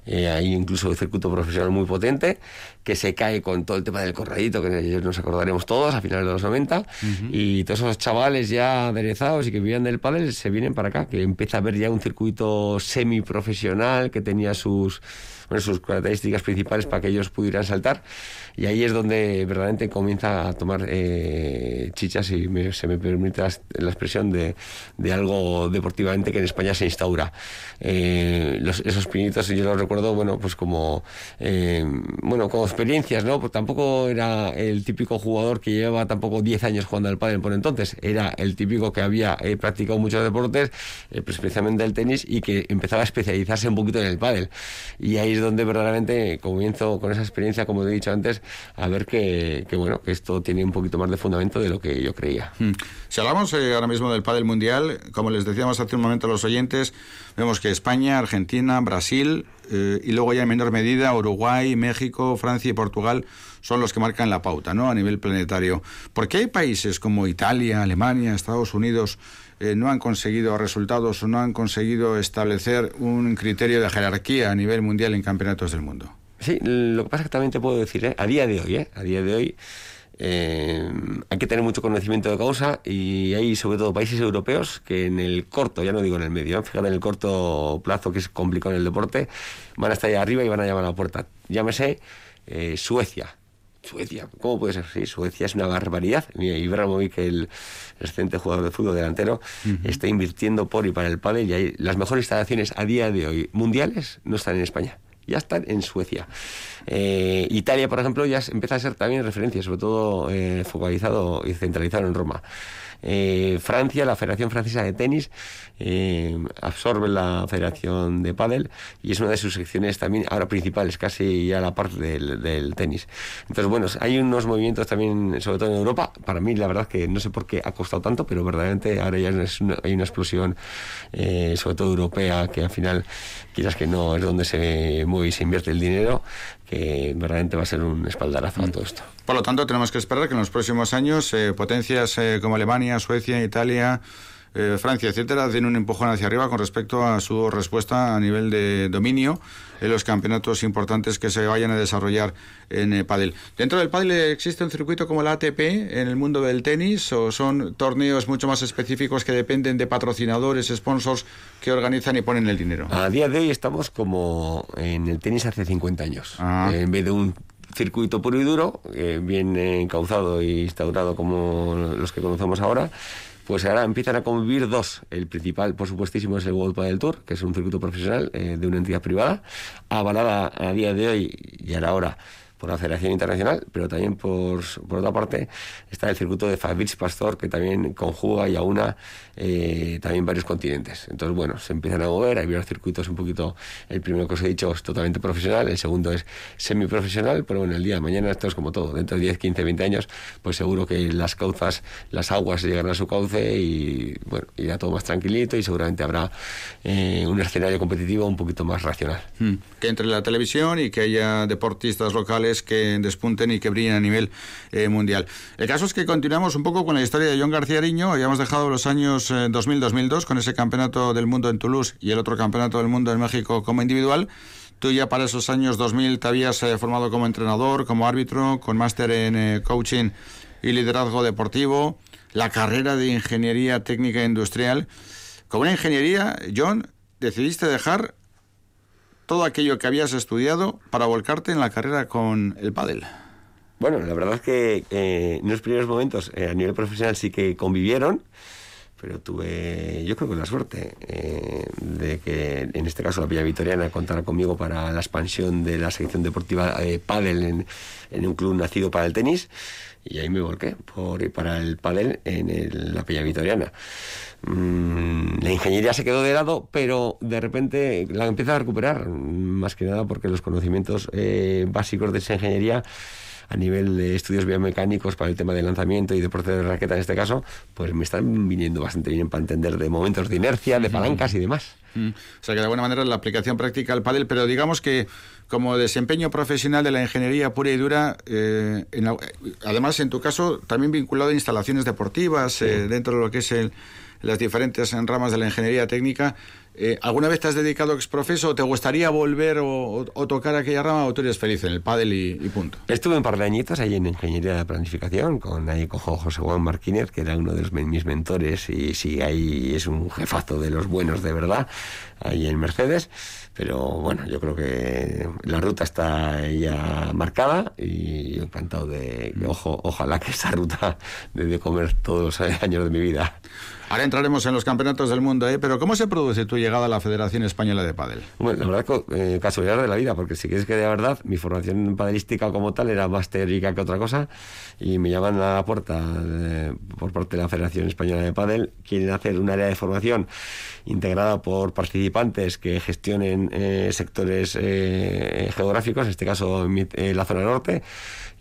Eh, hay incluso un circuito profesional muy potente que se cae con todo el tema del corredito, que nos acordaremos todos a finales de los 90, y todos esos chavales ya aderezados y que vivían del pádel se vienen para acá, que empieza a haber ya un circuito semiprofesional que tenía sus sus características principales para que ellos pudieran saltar. Y ahí es donde verdaderamente comienza a tomar eh, chichas, y se me permite la, expresión, de, de, algo deportivamente que en España se instaura. Eh, esos pinitos yo los recuerdo, bueno, pues como, eh, bueno, como experiencias, ¿no? Pues tampoco era el típico jugador que llevaba tampoco 10 años jugando al pádel por entonces, era el típico que había practicado muchos deportes, pues especialmente el tenis, y que empezaba a especializarse un poquito en el pádel. Y ahí es donde verdaderamente comienzo con esa experiencia, como he dicho antes, a ver que, bueno, que esto tiene un poquito más de fundamento de lo que yo creía. Hmm. Si hablamos eh, ahora mismo del pádel mundial, como les decíamos hace un momento a los oyentes, vemos que España, Argentina, Brasil eh, y luego ya en menor medida Uruguay, México, Francia y Portugal son los que marcan la pauta, ¿no? A nivel planetario. ¿Por qué hay países como Italia, Alemania, Estados Unidos eh, no han conseguido resultados o no han conseguido establecer un criterio de jerarquía a nivel mundial en campeonatos del mundo. Sí, lo que pasa es que también te puedo decir, ¿eh? a día de hoy, ¿eh? a día de hoy hay que tener mucho conocimiento de causa y hay sobre todo países europeos que en el corto, ya no digo en el medio, fíjate en el corto plazo que es complicado en el deporte, van a estar ahí arriba y van a llamar a la puerta. Llámese Suecia, Suecia, ¿cómo puede ser? Sí, Suecia es una barbaridad. Mira, Ibrahimovic, el excelente jugador de fútbol delantero, está invirtiendo por y para el pádel y hay, las mejores instalaciones a día de hoy mundiales no están en España ya están en Suecia. Eh, Italia, por ejemplo, ya empieza a ser también referencia, sobre todo eh, focalizado y centralizado en Roma. Eh, Francia, la Federación Francesa de Tenis, eh, absorbe la Federación de Padel y es una de sus secciones también ahora principales, casi ya la parte del, tenis. Entonces, bueno, hay unos movimientos también, sobre todo en Europa. Para mí, la verdad que no sé por qué ha costado tanto, pero verdaderamente ahora ya hay una explosión, eh, sobre todo europea, que al final, quizás que no es donde se mueve y se invierte el dinero, que verdaderamente va a ser un espaldarazo a todo esto. Por lo tanto, tenemos que esperar que en los próximos años eh, potencias eh, como Alemania, Suecia, Italia, eh, Francia, etcétera, den un empujón hacia arriba con respecto a su respuesta a nivel de dominio en los campeonatos importantes que se vayan a desarrollar en el pádel. ¿Dentro del pádel existe un circuito como la ATP en el mundo del tenis o son torneos mucho más específicos que dependen de patrocinadores, sponsors que organizan y ponen el dinero? A día de hoy estamos como en el tenis hace 50 años. Ah. En vez de un circuito puro y duro, eh, bien encauzado y instaurado como los que conocemos ahora, pues ahora empiezan a convivir dos. El principal, por supuestísimo, es el World Padel Tour, que es un circuito profesional eh, de una entidad privada, avalada a día de hoy y a la hora por la Federación Internacional, pero también por, por otra parte está el circuito de Fabrice Pastor, que también conjuga y aúna eh, también varios continentes. Entonces, bueno, se empiezan a mover, hay varios circuitos un poquito, el primero que os he dicho es totalmente profesional, el segundo es semiprofesional, pero bueno, el día de mañana esto es como todo, dentro de 10, 15, 20 años, pues seguro que las cauzas, las aguas llegarán a su cauce y bueno, irá todo más tranquilito y seguramente habrá eh, un escenario competitivo un poquito más racional. Hmm. Que entre la televisión y que haya deportistas locales que despunten y que brillen a nivel eh, mundial. El caso es que continuamos un poco con la historia de John García Ariño. Habíamos dejado los años 2000-2002 eh, con ese campeonato del mundo en Toulouse y el otro campeonato del mundo en México como individual. Tú ya para esos años 2000 te habías eh, formado como entrenador, como árbitro, con máster en coaching y liderazgo deportivo, la carrera de ingeniería técnica industrial. Con una ingeniería, John, decidiste dejar todo aquello que habías estudiado para volcarte en la carrera con el pádel. Bueno, la verdad es que eh, en los primeros momentos eh, a nivel profesional sí que convivieron, pero tuve, yo creo que la suerte eh, de que en este caso la Villa Vitoriana contara conmigo para la expansión de la sección deportiva de pádel en, un club nacido para el tenis y ahí me volqué por para el pádel en la Villa Vitoriana. Mm, la ingeniería se quedó de lado, pero de repente la empieza a recuperar, más que nada porque los conocimientos eh, básicos de esa ingeniería a nivel de estudios biomecánicos para el tema de lanzamiento y deporte de raqueta en este caso, pues me están viniendo bastante bien para entender de momentos de inercia, de palancas y demás. Mm. O sea que de alguna manera la aplicación práctica al pádel, pero digamos que como desempeño profesional de la ingeniería pura y dura, eh, además en tu caso también vinculado a instalaciones deportivas eh, dentro de lo que es el las diferentes ramas de la ingeniería técnica. Eh, ¿Alguna vez te has dedicado a exprofeso o te gustaría volver o, tocar aquella rama o tú eres feliz en el pádel y, punto? Estuve un par de añitos ahí en ingeniería de planificación con ahí con José Juan Marquínez, que era uno de mis mentores y sí, ahí es un jefazo de los buenos de verdad, ahí en Mercedes. Pero bueno, yo creo que la ruta está ya marcada y encantado de, ojo, ojalá que esa ruta [LAUGHS] de comer todos los años de mi vida. Ahora entraremos en los campeonatos del mundo, ¿eh? Pero ¿cómo se produce tu llegada a la Federación Española de Padel? Bueno, la verdad, eh, casualidad de la vida, porque si quieres que de verdad, mi formación padelística como tal era más teórica que otra cosa, y me llaman a la puerta eh, por parte de la Federación Española de Padel, quieren hacer un área de formación integrada por participantes que gestionen eh, sectores geográficos, en este caso en la zona norte,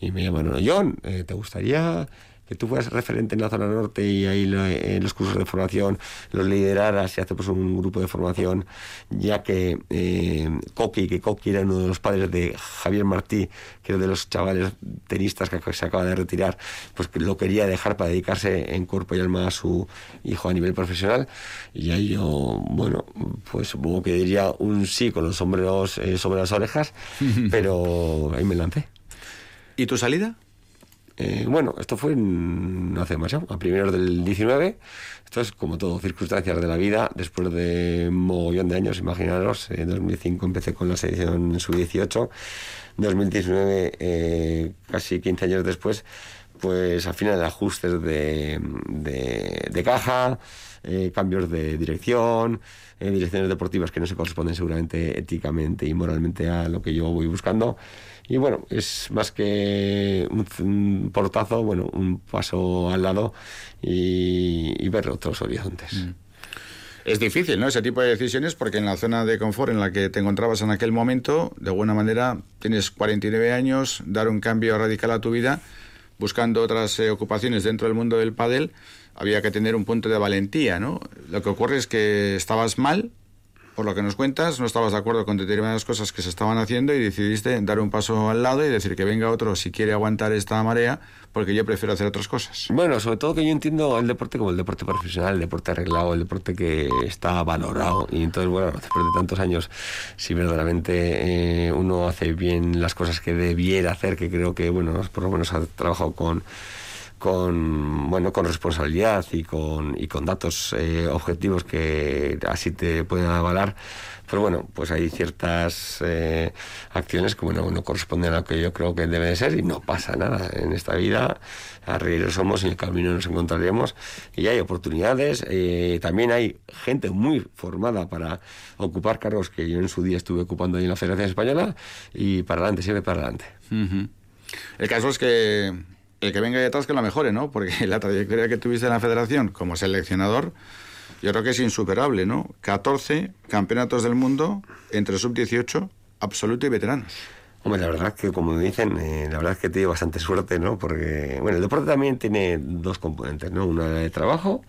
y me llaman, John, ¿te gustaría que tú fueras referente en la zona norte y ahí en eh, los cursos de formación los lideraras y hacemos un grupo de formación, ya que eh, Coqui, que Coqui era uno de los padres de Javier Martí, que era de los chavales tenistas que se acaba de retirar, pues que lo quería dejar para dedicarse en cuerpo y alma a su hijo a nivel profesional. Y ahí yo, bueno, pues supongo que diría un sí con los sombreros eh, sobre las orejas, [LAUGHS] pero ahí me lancé. ¿Y tu salida? Eh, bueno, esto fue no hace demasiado, a primeros del 19. Esto es como todo, circunstancias de la vida. Después de mogollón de años, imaginaros, en 2005 empecé con la selección sub-18. 2019, eh, casi 15 años después, pues al final ajustes de, de, caja, eh, cambios de dirección, eh, direcciones deportivas que no se corresponden seguramente éticamente y moralmente a lo que yo voy buscando. Y bueno, es más que un, portazo, bueno, un paso al lado y, ver otros horizontes. Mm. Es difícil, ¿no? Ese tipo de decisiones porque en la zona de confort en la que te encontrabas en aquel momento, de alguna manera, tienes 49 años, dar un cambio radical a tu vida buscando otras eh, ocupaciones dentro del mundo del pádel, había que tener un punto de valentía, ¿no? Lo que ocurre es que estabas mal, por lo que nos cuentas, no estabas de acuerdo con determinadas cosas que se estaban haciendo y decidiste dar un paso al lado y decir que venga otro si quiere aguantar esta marea, porque yo prefiero hacer otras cosas. Bueno, sobre todo que yo entiendo el deporte como el deporte profesional, el deporte arreglado, el deporte que está valorado. Y entonces, bueno, después de tantos años, si verdaderamente eh, uno hace bien las cosas que debiera hacer, que creo que, bueno, por lo menos ha trabajado con con bueno con responsabilidad y con y con datos eh, objetivos que así te pueden avalar. Pero bueno pues hay ciertas eh, acciones que bueno no corresponden a lo que yo creo que debe de ser y no pasa nada en esta vida. Arrieros somos y en el camino nos encontraremos y hay oportunidades. Eh, también hay gente muy formada para ocupar cargos que yo en su día estuve ocupando ahí en la Federación Española y para adelante siempre para adelante. El caso es que el que venga detrás que lo mejore, ¿no? Porque [LAUGHS] la trayectoria que tuviste en la federación como seleccionador, yo creo que es insuperable, ¿no? 14 campeonatos del mundo entre sub-18, absoluto y veteranos. Hombre, la verdad que, como dicen, eh, la verdad es que tenido bastante suerte, ¿no? Porque, bueno, el deporte también tiene dos componentes, ¿no? Una de trabajo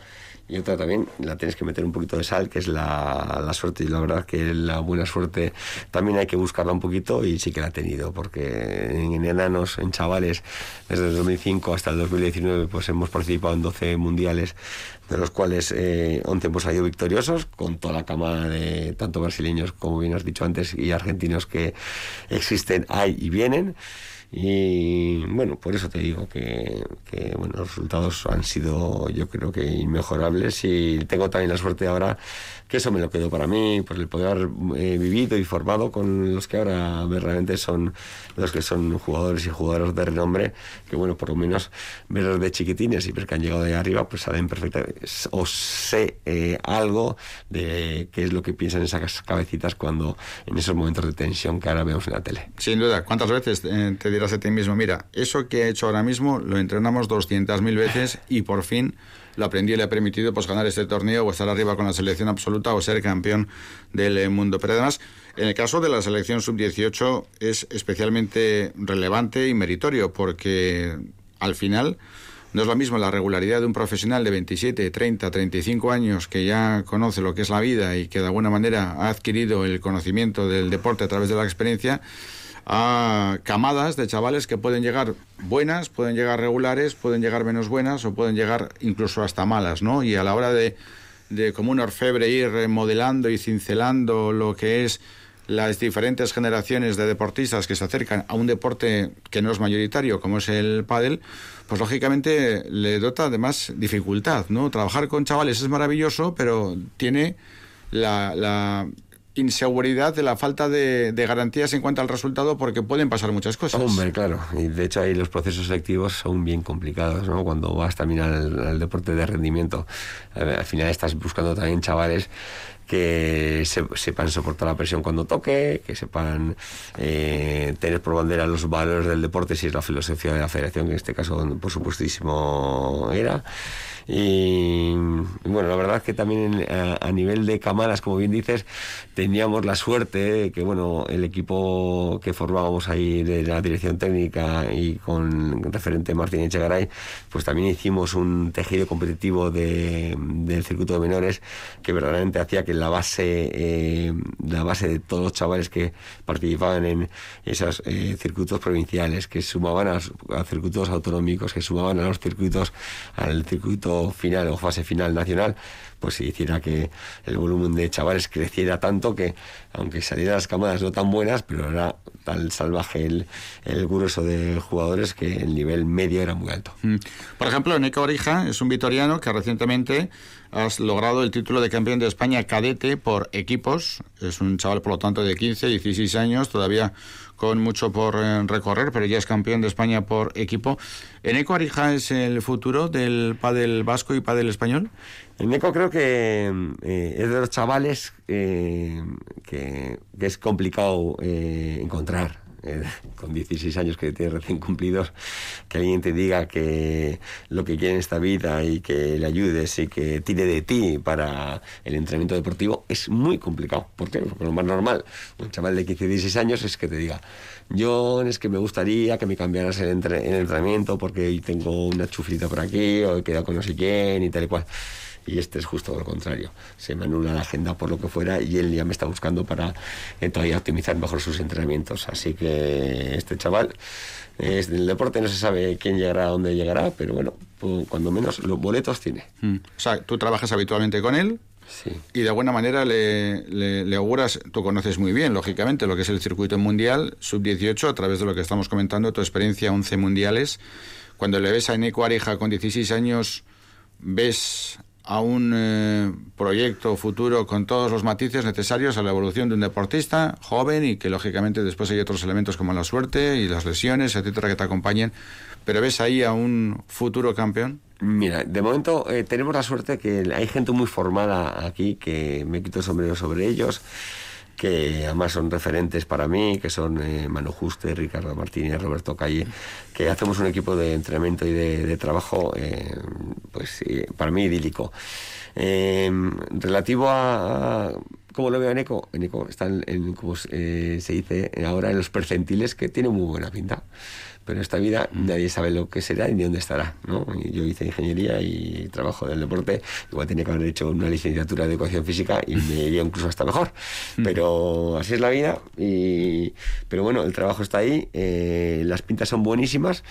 y otra también la tienes que meter un poquito de sal, que es la, la, suerte. Y la verdad que la buena suerte también hay que buscarla un poquito y sí que la he tenido, porque en enanos, en chavales, desde el 2005 hasta el 2019, pues hemos participado en 12 mundiales, de los cuales eh, 11 hemos salido victoriosos, con toda la camada de tanto brasileños, como bien has dicho antes, y argentinos que existen, hay y vienen. Y bueno, por eso te digo que, bueno, los resultados han sido yo creo que inmejorables. Y tengo también la suerte ahora que eso me lo quedo para mí, pues el poder eh, vivido y formado con los que ahora realmente son los que son jugadores y jugadoras de renombre, que bueno, por lo menos verlos de chiquitines y ver que han llegado de arriba, pues saben perfectamente, o sé eh, algo de qué es lo que piensan esas cabecitas cuando en esos momentos de tensión que ahora vemos en la tele. Sin duda, ¿cuántas veces eh, te dirás a ti mismo, mira, eso que he hecho ahora mismo lo entrenamos 200.000 veces y por fin lo aprendí y le ha permitido pues ganar este torneo o estar arriba con la selección absoluta o ser campeón del eh, mundo. Pero además, en el caso de la selección sub-18 es especialmente relevante y meritorio porque al final no es lo mismo la regularidad de un profesional de 27, 30, 35 años que ya conoce lo que es la vida y que de alguna manera ha adquirido el conocimiento del deporte a través de la experiencia a camadas de chavales que pueden llegar buenas, pueden llegar regulares, pueden llegar menos buenas o pueden llegar incluso hasta malas, ¿no? Y a la hora de, de como un orfebre ir modelando y cincelando lo que es las diferentes generaciones de deportistas que se acercan a un deporte que no es mayoritario, como es el pádel, pues lógicamente le dota de más dificultad, ¿no? Trabajar con chavales es maravilloso, pero tiene la, la inseguridad, de la falta de, garantías en cuanto al resultado, porque pueden pasar muchas cosas. Hombre, claro. Y de hecho ahí los procesos selectivos son bien complicados, ¿no? Cuando vas también al, deporte de rendimiento. al final estás buscando también chavales que sepan soportar la presión cuando toque, que sepan eh, tener por bandera los valores del deporte, si es la filosofía de la federación, que en este caso por supuestísimo era. Y, bueno, la que también a, nivel de camadas, como bien dices, teníamos la suerte de que bueno, el equipo que formábamos ahí de la dirección técnica y con referente Martín Echegaray, pues también hicimos un tejido competitivo de, del circuito de menores que verdaderamente hacía que la base, eh, la base de todos los chavales que participaban en esos eh, circuitos provinciales, que sumaban a circuitos autonómicos, que sumaban a los circuitos, al circuito final o fase final nacional, pues hiciera que el volumen de chavales creciera tanto que, aunque salieran las camadas no tan buenas, pero era tal salvaje el, el grueso de jugadores que el nivel medio era muy alto. Mm. Por ejemplo, Neko Orija es un vitoriano que recientemente has logrado el título de campeón de España cadete por equipos. Es un chaval, por lo tanto, de 15, 16 años, todavía con mucho por eh, recorrer, pero ya es campeón de España por equipo. ¿Eneco Arija es el futuro del pádel vasco y pádel español? Eneco creo que eh, es de los chavales eh, que, es complicado encontrar eh, [LAUGHS] con 16 años que tiene recién cumplidos, que alguien te diga que lo que quiere en esta vida y que le ayudes y que tire de ti para el entrenamiento deportivo es muy complicado. ¿Por qué? Porque lo más normal, un chaval de 15 16 años es que te diga, yo es que me gustaría que me cambiaras el, el entrenamiento porque tengo una chuflita por aquí o he quedado con no sé quién y tal y cual y este es justo lo contrario. Se me anula la agenda por lo que fuera y él ya me está buscando para eh, todavía optimizar mejor sus entrenamientos. Así que este chaval es del deporte, no se sabe quién llegará a dónde llegará, pero bueno, pues, cuando menos los boletos tiene. Mm. O sea, tú trabajas habitualmente con él. Sí. Y de alguna manera le, le, le, auguras, tú conoces muy bien, lógicamente, lo que es el circuito mundial, sub-18, a través de lo que estamos comentando, tu experiencia, 11 mundiales. Cuando le ves a Eneco Areja con 16 años, ves a un eh, proyecto futuro con todos los matices necesarios a la evolución de un deportista joven y que lógicamente después hay otros elementos como la suerte y las lesiones, etcétera, que te acompañen. Pero ves ahí a un futuro campeón. Mira, de momento eh, tenemos la suerte que hay gente muy formada aquí que me quito el sombrero sobre ellos que además son referentes para mí, que son eh, Manu Juste, Ricardo Martínez, Roberto Calle, que hacemos un equipo de entrenamiento y de, trabajo, eh, pues para mí idílico. Em, relativo a, ¿Cómo lo veo a Eneco? Eneco está en, como eh, se dice ahora, en los percentiles, que tiene muy buena pinta pero en esta vida nadie sabe lo que será ni dónde estará. ¿no? Yo hice ingeniería y trabajo del deporte, igual tenía que haber hecho una licenciatura de educación física y me [LAUGHS] iría incluso hasta mejor. Mm. Pero así es la vida, y, pero bueno, el trabajo está ahí, eh, las pintas son buenísimas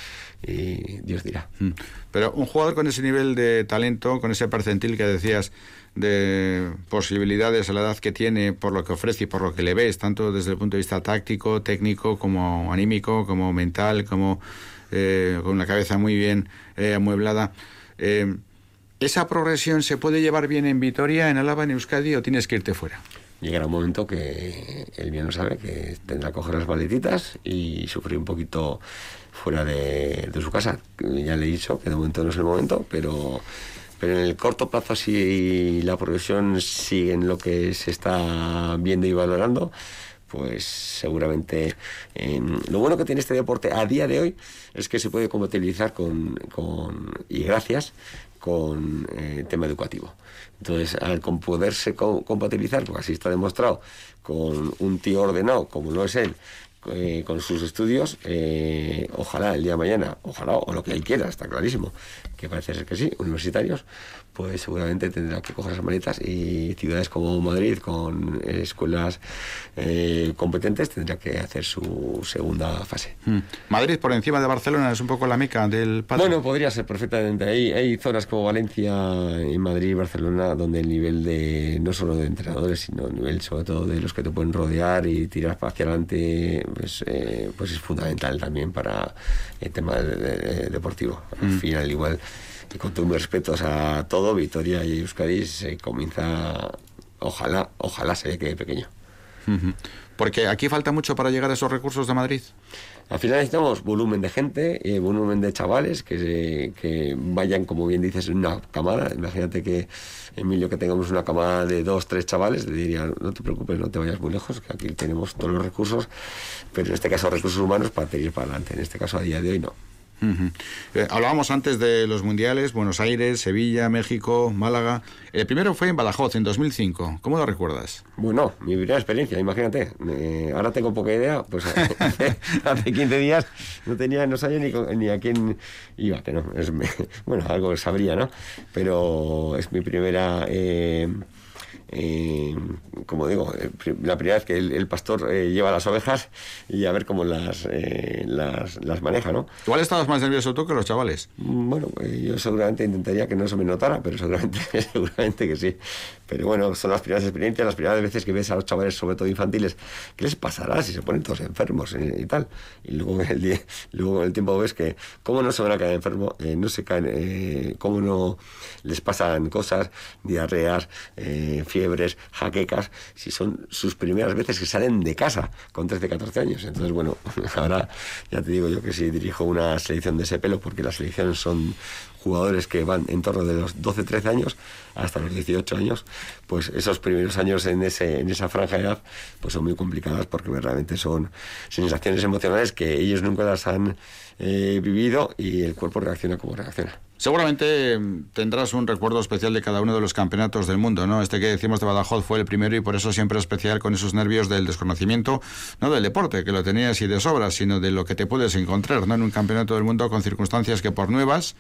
y Dios dirá. Mm. Pero un jugador con ese nivel de talento, con ese percentil que decías, de posibilidades a la edad que tiene, por lo que ofrece y por lo que le ves, tanto desde el punto de vista táctico, técnico, como anímico, como mental, como eh, con la cabeza muy bien eh, amueblada. Eh, ¿Esa progresión se puede llevar bien en Vitoria, en Álava, en Euskadi o tienes que irte fuera? Llegará un momento que el bien no sabe que tendrá que coger las maletitas y sufrir un poquito fuera de, de su casa. Ya le he dicho que de momento no es el momento, pero pero en el corto plazo, si la progresión sigue en lo que se está viendo y valorando, pues seguramente lo bueno que tiene este deporte a día de hoy es que se puede compatibilizar con, con y gracias con eh, tema educativo. Entonces, al poderse compatibilizar, porque así está demostrado, con un tío ordenado como lo es él, eh, con sus estudios, eh, ojalá el día de mañana, ojalá, o lo que él quiera, está clarísimo, que parece ser que sí, universitarios, pues seguramente tendrá que coger esas maletas y ciudades como Madrid, con escuelas eh, competentes, tendrá que hacer su segunda fase. Hmm. Madrid por encima de Barcelona es un poco la meca del padre. Bueno, podría ser perfectamente. Hay, hay zonas como Valencia, y Madrid y Barcelona donde el nivel de, no solo de entrenadores, sino el nivel sobre todo de los que te pueden rodear y tirar hacia adelante, pues, eh, pues es fundamental también para el tema deportivo. Al hmm. final, igual con todos mis respetos a todo, Vitoria y Euskadi se comienza, ojalá, ojalá se quede pequeño. Porque aquí falta mucho para llegar a esos recursos de Madrid. Al final necesitamos volumen de gente, eh, volumen de chavales que, que vayan, como bien dices, en una camada. Imagínate que, Emilio, que tengamos una camada de dos, tres chavales, le diría, no te preocupes, no te vayas muy lejos, que aquí tenemos todos los recursos, pero en este caso recursos humanos para ir para adelante. En este caso, a día de hoy, no. Eh, hablábamos antes de los mundiales, Buenos Aires, Sevilla, México, Málaga. El primero fue en Badajoz, en 2005. ¿Cómo lo recuerdas? Bueno, mi primera experiencia, imagínate. Eh, ahora tengo poca idea, pues [LAUGHS] hace, 15 días no tenía, no sabía ni, ni a quién iba, que no, [LAUGHS] bueno, algo sabría, ¿no? Pero es mi primera... Eh, eh, como digo, eh, la primera vez que el, pastor eh, lleva las ovejas y a ver cómo las, las, las, maneja, ¿no? ¿Igual estabas más nervioso tú que los chavales? Mm, bueno, yo seguramente intentaría que no se me notara, pero seguramente, [LAUGHS] seguramente que sí. Pero bueno, son las primeras experiencias, las primeras veces que ves a los chavales, sobre todo infantiles, ¿qué les pasará si se ponen todos enfermos y, tal? Y luego el, día, [LAUGHS] luego el tiempo ves que cómo no se van a caer enfermos, no se caen, cómo no les pasan cosas, diarreas, eh, fiebres, jaquecas, si son sus primeras veces que salen de casa con 13, 14 años. Entonces, bueno, [LAUGHS] ahora ya te digo yo que si dirijo una selección de ese pelo, porque las selecciones son jugadores que van en torno de los 12, 13 años hasta los 18 años, pues esos primeros años en, ese, en esa franja de edad pues son muy complicadas porque realmente son sensaciones emocionales que ellos nunca las han eh, vivido y el cuerpo reacciona como reacciona. Seguramente mm, tendrás un recuerdo especial de cada uno de los campeonatos del mundo, ¿no? Este que decimos de Badajoz fue el primero y por eso siempre especial con esos nervios del desconocimiento, no del deporte, que lo tenías y de sobra, sino de lo que te puedes encontrar, ¿no? En un campeonato del mundo con circunstancias que por nuevas,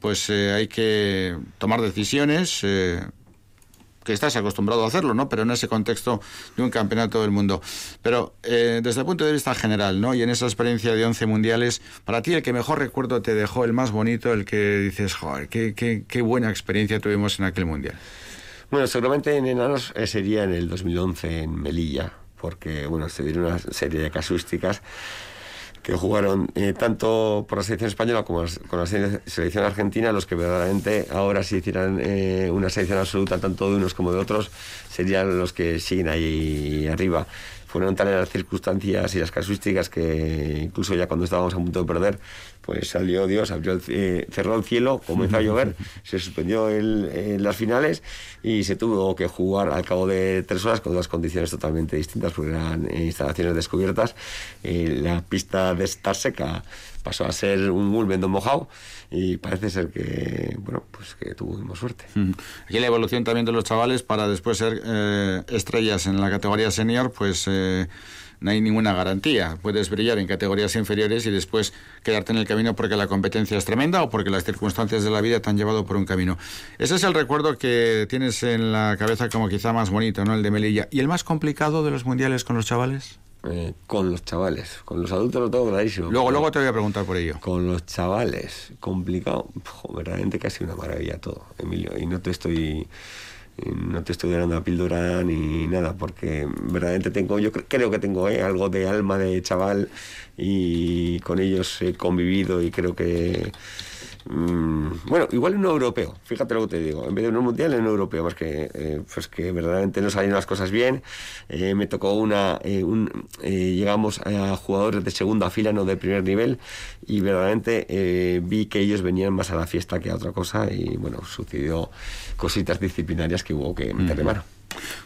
pues eh, hay que tomar decisiones. Eh, que estás acostumbrado a hacerlo, ¿no? Pero en ese contexto de un campeonato del mundo. Pero eh, desde el punto de vista general, ¿no? Y en esa experiencia de 11 mundiales, para ti el que mejor recuerdo te dejó, el más bonito, el que dices, joder, qué, qué, qué buena experiencia tuvimos en aquel mundial. Bueno, seguramente en enanos eh, sería en el 2011 en Melilla, porque, bueno, se dieron una serie de casuísticas que jugaron eh, tanto por la selección española como con la selección argentina, los que verdaderamente ahora si hicieran eh, una selección absoluta tanto de unos como de otros, serían los que siguen ahí arriba fueron tales las circunstancias y las casuísticas que incluso ya cuando estábamos a punto de perder, pues salió Dios, abrió el, eh, cerró el cielo, comenzó a llover, [LAUGHS] se suspendió el, las finales y se tuvo que jugar al cabo de tres horas con dos condiciones totalmente distintas, porque eran instalaciones descubiertas. Eh, la pista de estar seca pasó a ser un mulvendo mojado y parece ser que bueno pues que tuvimos suerte aquí la evolución también de los chavales para después ser eh, estrellas en la categoría senior pues eh, no hay ninguna garantía. Puedes brillar en categorías inferiores y después quedarte en el camino porque la competencia es tremenda o porque las circunstancias de la vida te han llevado por un camino. Ese es el recuerdo que tienes en la cabeza como quizá más bonito, ¿no? El de Melilla. ¿Y el más complicado de los mundiales con los chavales? Eh, con los chavales. Con los adultos lo tengo clarísimo. Luego, luego te voy a preguntar por ello. Con los chavales, complicado. verdaderamente casi una maravilla todo, Emilio. Y no te estoy no te estoy dando la píldora ni nada, porque verdaderamente tengo, yo creo que tengo eh, algo de alma de chaval y con ellos he convivido y creo que Mm, bueno, igual en un europeo, fíjate lo que te digo, en vez de un mundial en un europeo, más que, eh, pues que verdaderamente no salieron las cosas bien. Eh, me tocó una, eh, un, llegamos a jugadores de segunda fila, no de primer nivel, y verdaderamente vi que ellos venían más a la fiesta que a otra cosa, y bueno, sucedió cositas disciplinarias que hubo que meter de mano.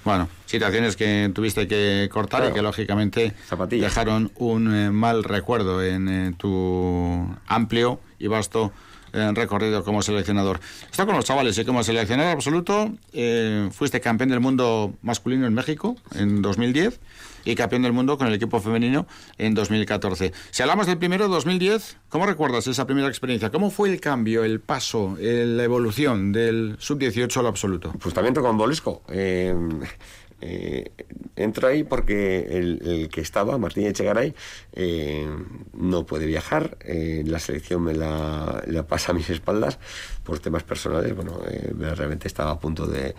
Bueno, situaciones que tuviste que cortar y que lógicamente dejaron un mal recuerdo en tu amplio y vasto recorrido como seleccionador. Está con los chavales y como seleccionador absoluto eh, fuiste campeón del mundo masculino en México en 2010 y campeón del mundo con el equipo femenino en 2014. Si hablamos del primero, 2010, ¿cómo recuerdas esa primera experiencia? ¿Cómo fue el cambio, el paso, la evolución del sub-18 al absoluto? Pues también con Bolisco. Eh, entro ahí porque el, que estaba, Martín Echegaray, eh, no puede viajar. Eh, la selección me la, pasa a mis espaldas por temas personales. Bueno, eh, realmente estaba a punto de,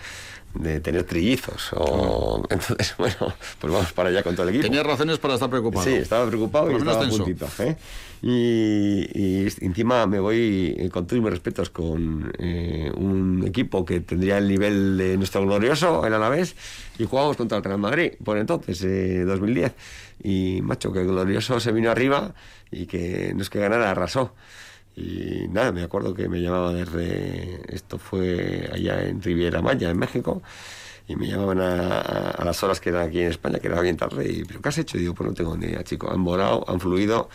tener trillizos. O, [LAUGHS] entonces, bueno, pues vamos para allá con todo el equipo. Tenía razones para estar preocupado. Sí, estaba preocupado y estaba a puntito. Y, encima me voy, con todos mis respetos, con un equipo que tendría el nivel de nuestro glorioso, el Alavés, y jugamos contra el Real Madrid, por entonces, 2010. Y, macho, que el glorioso se vino arriba y que no es que ganara, arrasó. Y nada, me acuerdo que me llamaba desde, esto fue allá en Riviera Maya, en México, y me llamaban a, las horas que eran aquí en España, que era bien tarde, y, ¿pero qué has hecho? Digo, pues no tengo ni idea, chico, han volado, han fluido,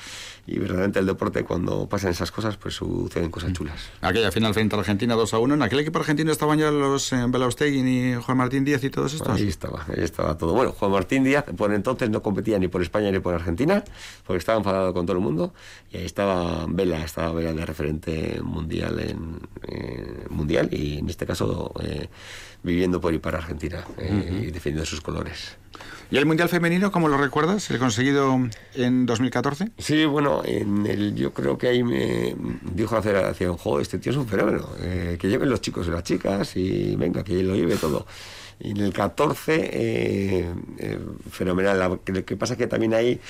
y verdaderamente el deporte cuando pasan esas cosas pues suceden cosas mm. chulas. Aquella final frente a Argentina 2 a 1, en aquel equipo argentino estaban ya los eh, y Juan Martín Díaz y todos estos. Ahí estaba, ahí estaba todo. Bueno, Juan Martín Díaz por entonces no competía ni por España ni por Argentina, porque estaba enfadado con todo el mundo y ahí estaba Vela, estaba Vela de referente mundial en mundial y en este caso eh, viviendo por y para Argentina. Argentina y defendiendo sus colores. ¿Y el Mundial Femenino, cómo lo recuerdas? ¿El conseguido en 2014? Sí, bueno, en el, yo creo que ahí me dijo la federación, jo, este tío es un fenómeno, eh, que lleven los chicos y las chicas y venga, que lo lleve todo. En el 14, eh, eh, fenomenal. Lo que pasa es que también ahí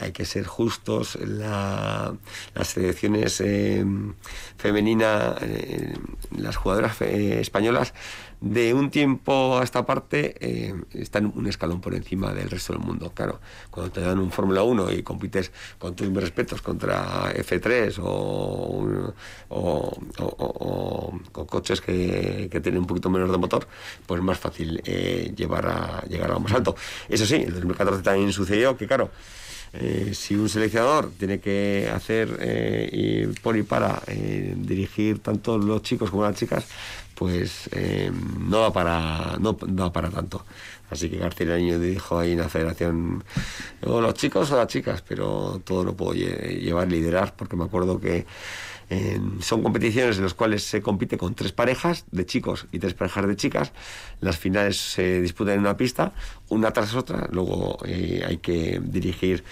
hay que ser justos. las selecciones femeninas, las jugadoras españolas, de un tiempo a esta parte eh, están un escalón por encima del resto del mundo. Claro, cuando te dan un Fórmula 1 y compites con tus respetos contra F3 o, o, con coches que, que, tienen un poquito menos de motor, pues es más fácil eh, llevar a, llegar a lo más alto. Eso sí, en 2014 también sucedió que, claro, eh, si un seleccionador tiene que hacer eh, por y para dirigir tanto los chicos como las chicas, pues eh, no, da para, no, da para tanto. Así que García dijo ahí en la federación, o los chicos o las chicas, pero todo lo puedo llevar, liderar, porque me acuerdo que son competiciones en las cuales se compite con tres parejas de chicos y tres parejas de chicas. Las finales se disputan en una pista, una tras otra. Luego eh, hay que dirigir,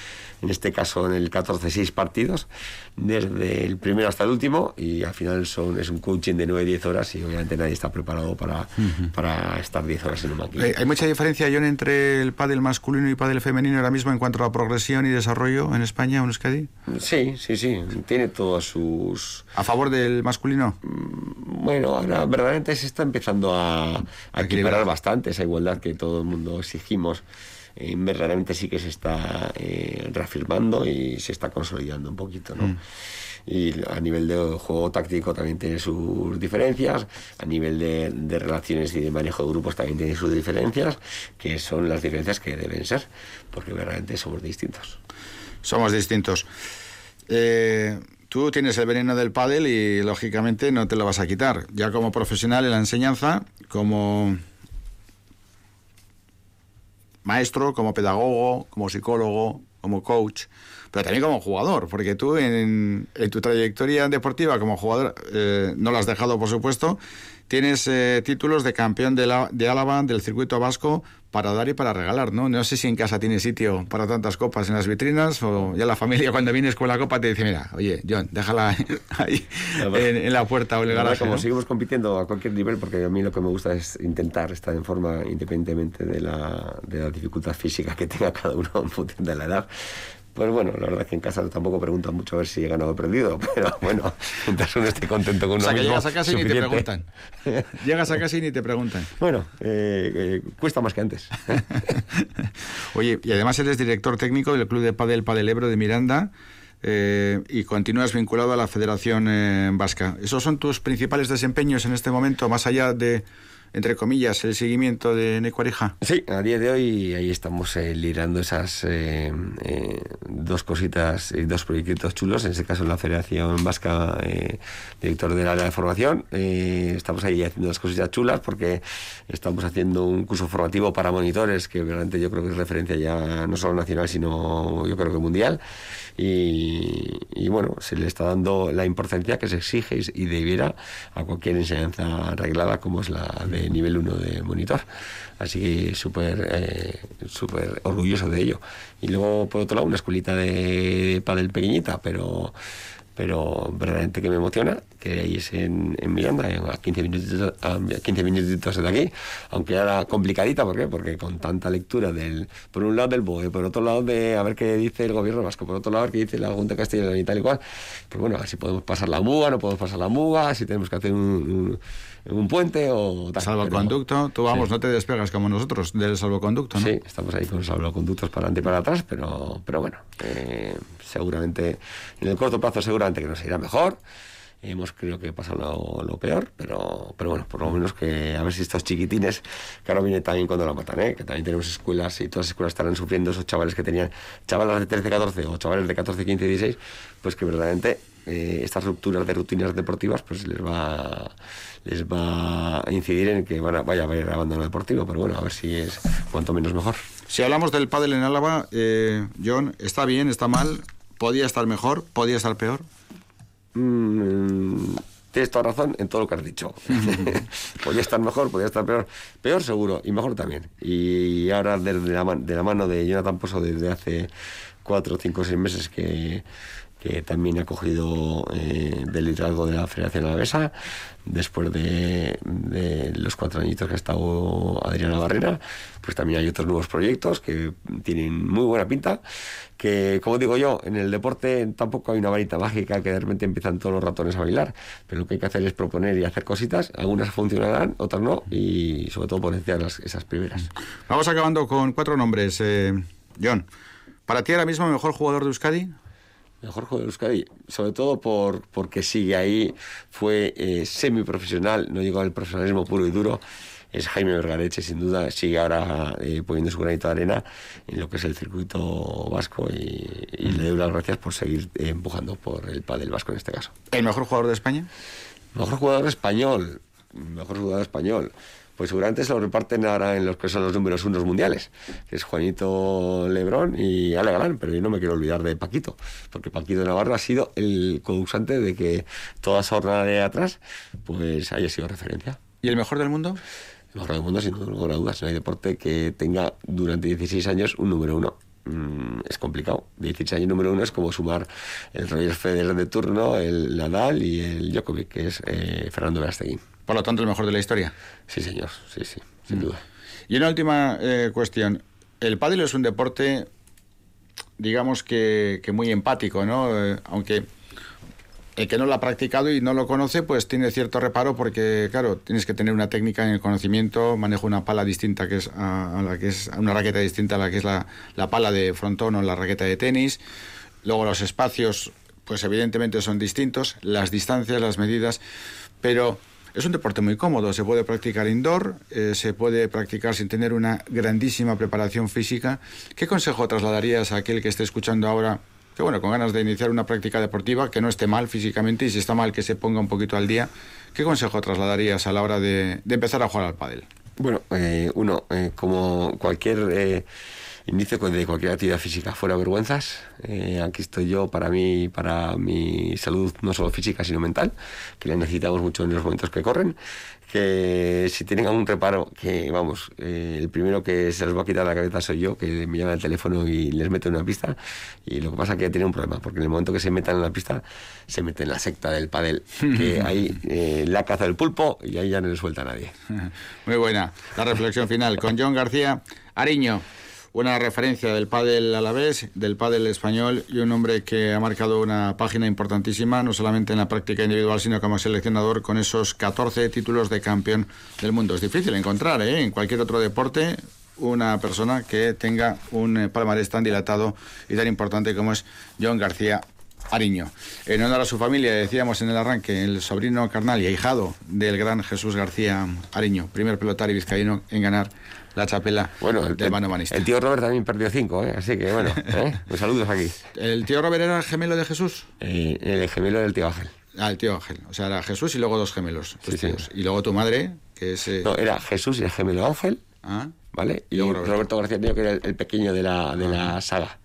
en este caso en el 14, seis partidos, desde el primero hasta el último. Y al final son, es un coaching de 9-10 horas y obviamente nadie está preparado para, para estar 10 horas en un maquinista. Eh, ¿Hay mucha diferencia, John, entre el pádel masculino y pádel femenino ahora mismo en cuanto a progresión y desarrollo en España o en Euskadi? Sí, sí, sí. Tiene todos sus ¿A favor del masculino? Mm, bueno, ahora verdaderamente se está empezando a, a equilibrar bastante esa igualdad que todo el mundo exigimos. Eh, verdaderamente sí que se está eh, reafirmando y se está consolidando un poquito, ¿no? Mm. y a nivel de juego táctico también tiene sus diferencias, a nivel de, de, relaciones y de manejo de grupos también tiene sus diferencias, que son las diferencias que deben ser, porque verdaderamente somos distintos. Somos distintos. Eh, Tú tienes el veneno del pádel y lógicamente no te lo vas a quitar. Ya como profesional en la enseñanza, como maestro, como pedagogo, como psicólogo, como coach, pero también como jugador, porque tú en, tu trayectoria deportiva como jugador, eh, no lo has dejado por supuesto, tienes eh, títulos de campeón de, la, de Álava, del circuito vasco, para dar y para regalar, ¿no? No sé si en casa tiene sitio para tantas copas en las vitrinas o ya la familia cuando vienes con la copa te dice, mira, oye, John, déjala [LAUGHS] ahí en, la puerta o en el garaje. Como seguimos compitiendo a cualquier nivel, porque a mí lo que me gusta es intentar estar en forma independientemente de la, de la dificultad física que tenga cada uno [LAUGHS] en función de la edad. Pues bueno, la verdad es que en casa tampoco preguntan mucho a ver si he ganado o perdido, [LAUGHS] pero bueno, mientras uno esté contento con uno O sea, que llegas a casa y ni te preguntan. [LAUGHS] llegas a casa y ni te preguntan. Bueno, eh, eh, cuesta más que antes. [LAUGHS] Oye, y además eres director técnico del Club de Padel Padel Ebro de Miranda. Eh, y continúas vinculado a la Federación Vasca. ¿Esos son tus principales desempeños en este momento, más allá de, entre comillas, el seguimiento de Necuareja? Sí, a día de hoy ahí estamos eh, liderando esas eh, eh, dos cositas y dos proyectos chulos, en este caso la Federación Vasca, director del área de formación. estamos ahí haciendo dos cositas chulas porque estamos haciendo un curso formativo para monitores que realmente yo creo que es referencia ya no solo nacional, sino yo creo que mundial. Y, bueno, se le está dando la importancia que se exige y debiera a cualquier enseñanza arreglada como es la de nivel 1 de monitor. Así que súper eh, súper orgulloso de ello. Y luego, por otro lado, una escuelita de padel pequeñita, pero pero verdaderamente que me emociona, que es en, en Miranda, a 15 minutitos, a 15 minutitos de aquí, aunque era complicadita, ¿por qué? Porque con tanta lectura del, por un lado del BOE, por otro lado de a ver qué dice el gobierno vasco, por otro lado qué dice la Junta Castellana y tal y cual, pues bueno, si podemos pasar la muga, no podemos pasar la muga, si tenemos que hacer un puente o tal. Salvoconducto, tú vamos, no te despegas como nosotros del salvoconducto, ¿no? Sí, estamos ahí con salvoconductos para adelante y para atrás, pero, pero bueno, eh, seguramente en el corto plazo seguramente que nos irá mejor. Hemos creo que pasado lo, peor, pero, pero bueno, por lo menos que a ver si estos chiquitines, que ahora viene también cuando la matan, ¿eh? que también tenemos escuelas y todas las escuelas estarán sufriendo esos chavales que tenían, chavales de 13, 14 o chavales de 14, 15, 16, pues que verdaderamente eh, estas rupturas de rutinas deportivas pues les va les va a incidir en que van a, vaya a haber abandono deportivo, pero bueno, a ver si es cuanto menos mejor. Si hablamos del pádel en Álava, eh, John, ¿está bien, está mal? ¿Podía estar mejor? ¿Podía estar peor? Mm, tienes toda razón en todo lo que has dicho. [LAUGHS] [LAUGHS] podía estar mejor, podía estar peor. Peor seguro, y mejor también. Y ahora desde la, de la mano de Jonathan Pozo desde hace cuatro, cinco, seis meses que que también ha cogido eh, del liderazgo de la Federación Alavesa, después de, los cuatro añitos que ha estado Adriana Barrera, pues también hay otros nuevos proyectos que tienen muy buena pinta, que como digo yo, en el deporte tampoco hay una varita mágica que de repente empiezan todos los ratones a bailar, pero lo que hay que hacer es proponer y hacer cositas, algunas funcionarán, otras no, y sobre todo potenciar esas primeras. Vamos acabando con cuatro nombres, eh, John. ¿Para ti ahora mismo mejor jugador de Euskadi? Mejor jugador de Euskadi, sobre todo por, porque sigue ahí, fue eh, semiprofesional, no llegó al profesionalismo puro y duro, es Jaime Vergareche, sin duda, sigue ahora eh, poniendo su granito de arena en lo que es el circuito vasco y, le doy las gracias por seguir eh, empujando por el pádel vasco en este caso. ¿El mejor jugador de España? Mejor jugador español, mejor jugador español pues seguramente se lo reparten ahora en los que son los números unos mundiales, que es Juanito Lebrón y Ale Galán, pero yo no me quiero olvidar de Paquito, porque Paquito Navarro ha sido el conducente de que toda esa jornada de atrás pues haya sido referencia. ¿Y el mejor del mundo? El mejor del mundo, sin duda dudas. No hay deporte que tenga durante 16 años un número uno mm, es complicado. 16 años número uno es como sumar el Roger Federer de turno, el Nadal y el Djokovic, que es eh, Fernando Verastegui. Por lo tanto, el mejor de la historia. Sí, señor, sí, sí, sin mm. duda. Y una última eh, cuestión. El pádel es un deporte, digamos que, muy empático, ¿no? Eh, aunque el que no lo ha practicado y no lo conoce, pues tiene cierto reparo porque, claro, tienes que tener una técnica en el conocimiento, manejo una pala distinta que es a, la que es una raqueta distinta a la que es la, la pala de frontón o la raqueta de tenis. Luego los espacios, pues evidentemente son distintos, las distancias, las medidas, pero es un deporte muy cómodo, se puede practicar indoor, eh, se puede practicar sin tener una grandísima preparación física. ¿Qué consejo trasladarías a aquel que esté escuchando ahora, que bueno, con ganas de iniciar una práctica deportiva, que no esté mal físicamente y si está mal que se ponga un poquito al día? ¿Qué consejo trasladarías a la hora de, empezar a jugar al pádel? Bueno, eh, uno, eh, como cualquier inicio de cualquier actividad física fuera vergüenzas. Eh, aquí estoy yo para mí, para mi salud no solo física sino mental, que la necesitamos mucho en los momentos que corren. Que si tienen algún reparo, que vamos, eh, el primero que se les va a quitar la cabeza soy yo, que me llama el teléfono y les meto en una pista. Y lo que pasa es que tiene un problema, porque en el momento que se metan en la pista, se mete en la secta del padel, que [LAUGHS] ahí eh, la caza del pulpo y ahí ya no le suelta a nadie. Muy buena. La reflexión final con John García Ariño una referencia del pádel alavés, del pádel español y un hombre que ha marcado una página importantísima, no solamente en la práctica individual, sino como seleccionador con esos 14 títulos de campeón del mundo. Es difícil encontrar ¿eh? en cualquier otro deporte una persona que tenga un eh, palmarés tan dilatado y tan importante como es John García Ariño. En honor a su familia, decíamos en el arranque, el sobrino carnal y ahijado del gran Jesús García Ariño, primer pelotario vizcaíno en ganar la chapela bueno, el, del mano El tío Robert también perdió cinco, ¿eh? así que bueno, [LAUGHS] ¿eh? Pues saludos aquí. ¿El tío Robert era el gemelo de Jesús? Eh, el gemelo del tío Ángel. Ah, el tío Ángel. O sea, era Jesús y luego dos gemelos. Y luego tu madre, que es... No, era Jesús y el gemelo Ángel. Ah. ¿Vale? Y, Roberto. García Niño, que era el, pequeño de la, de la saga.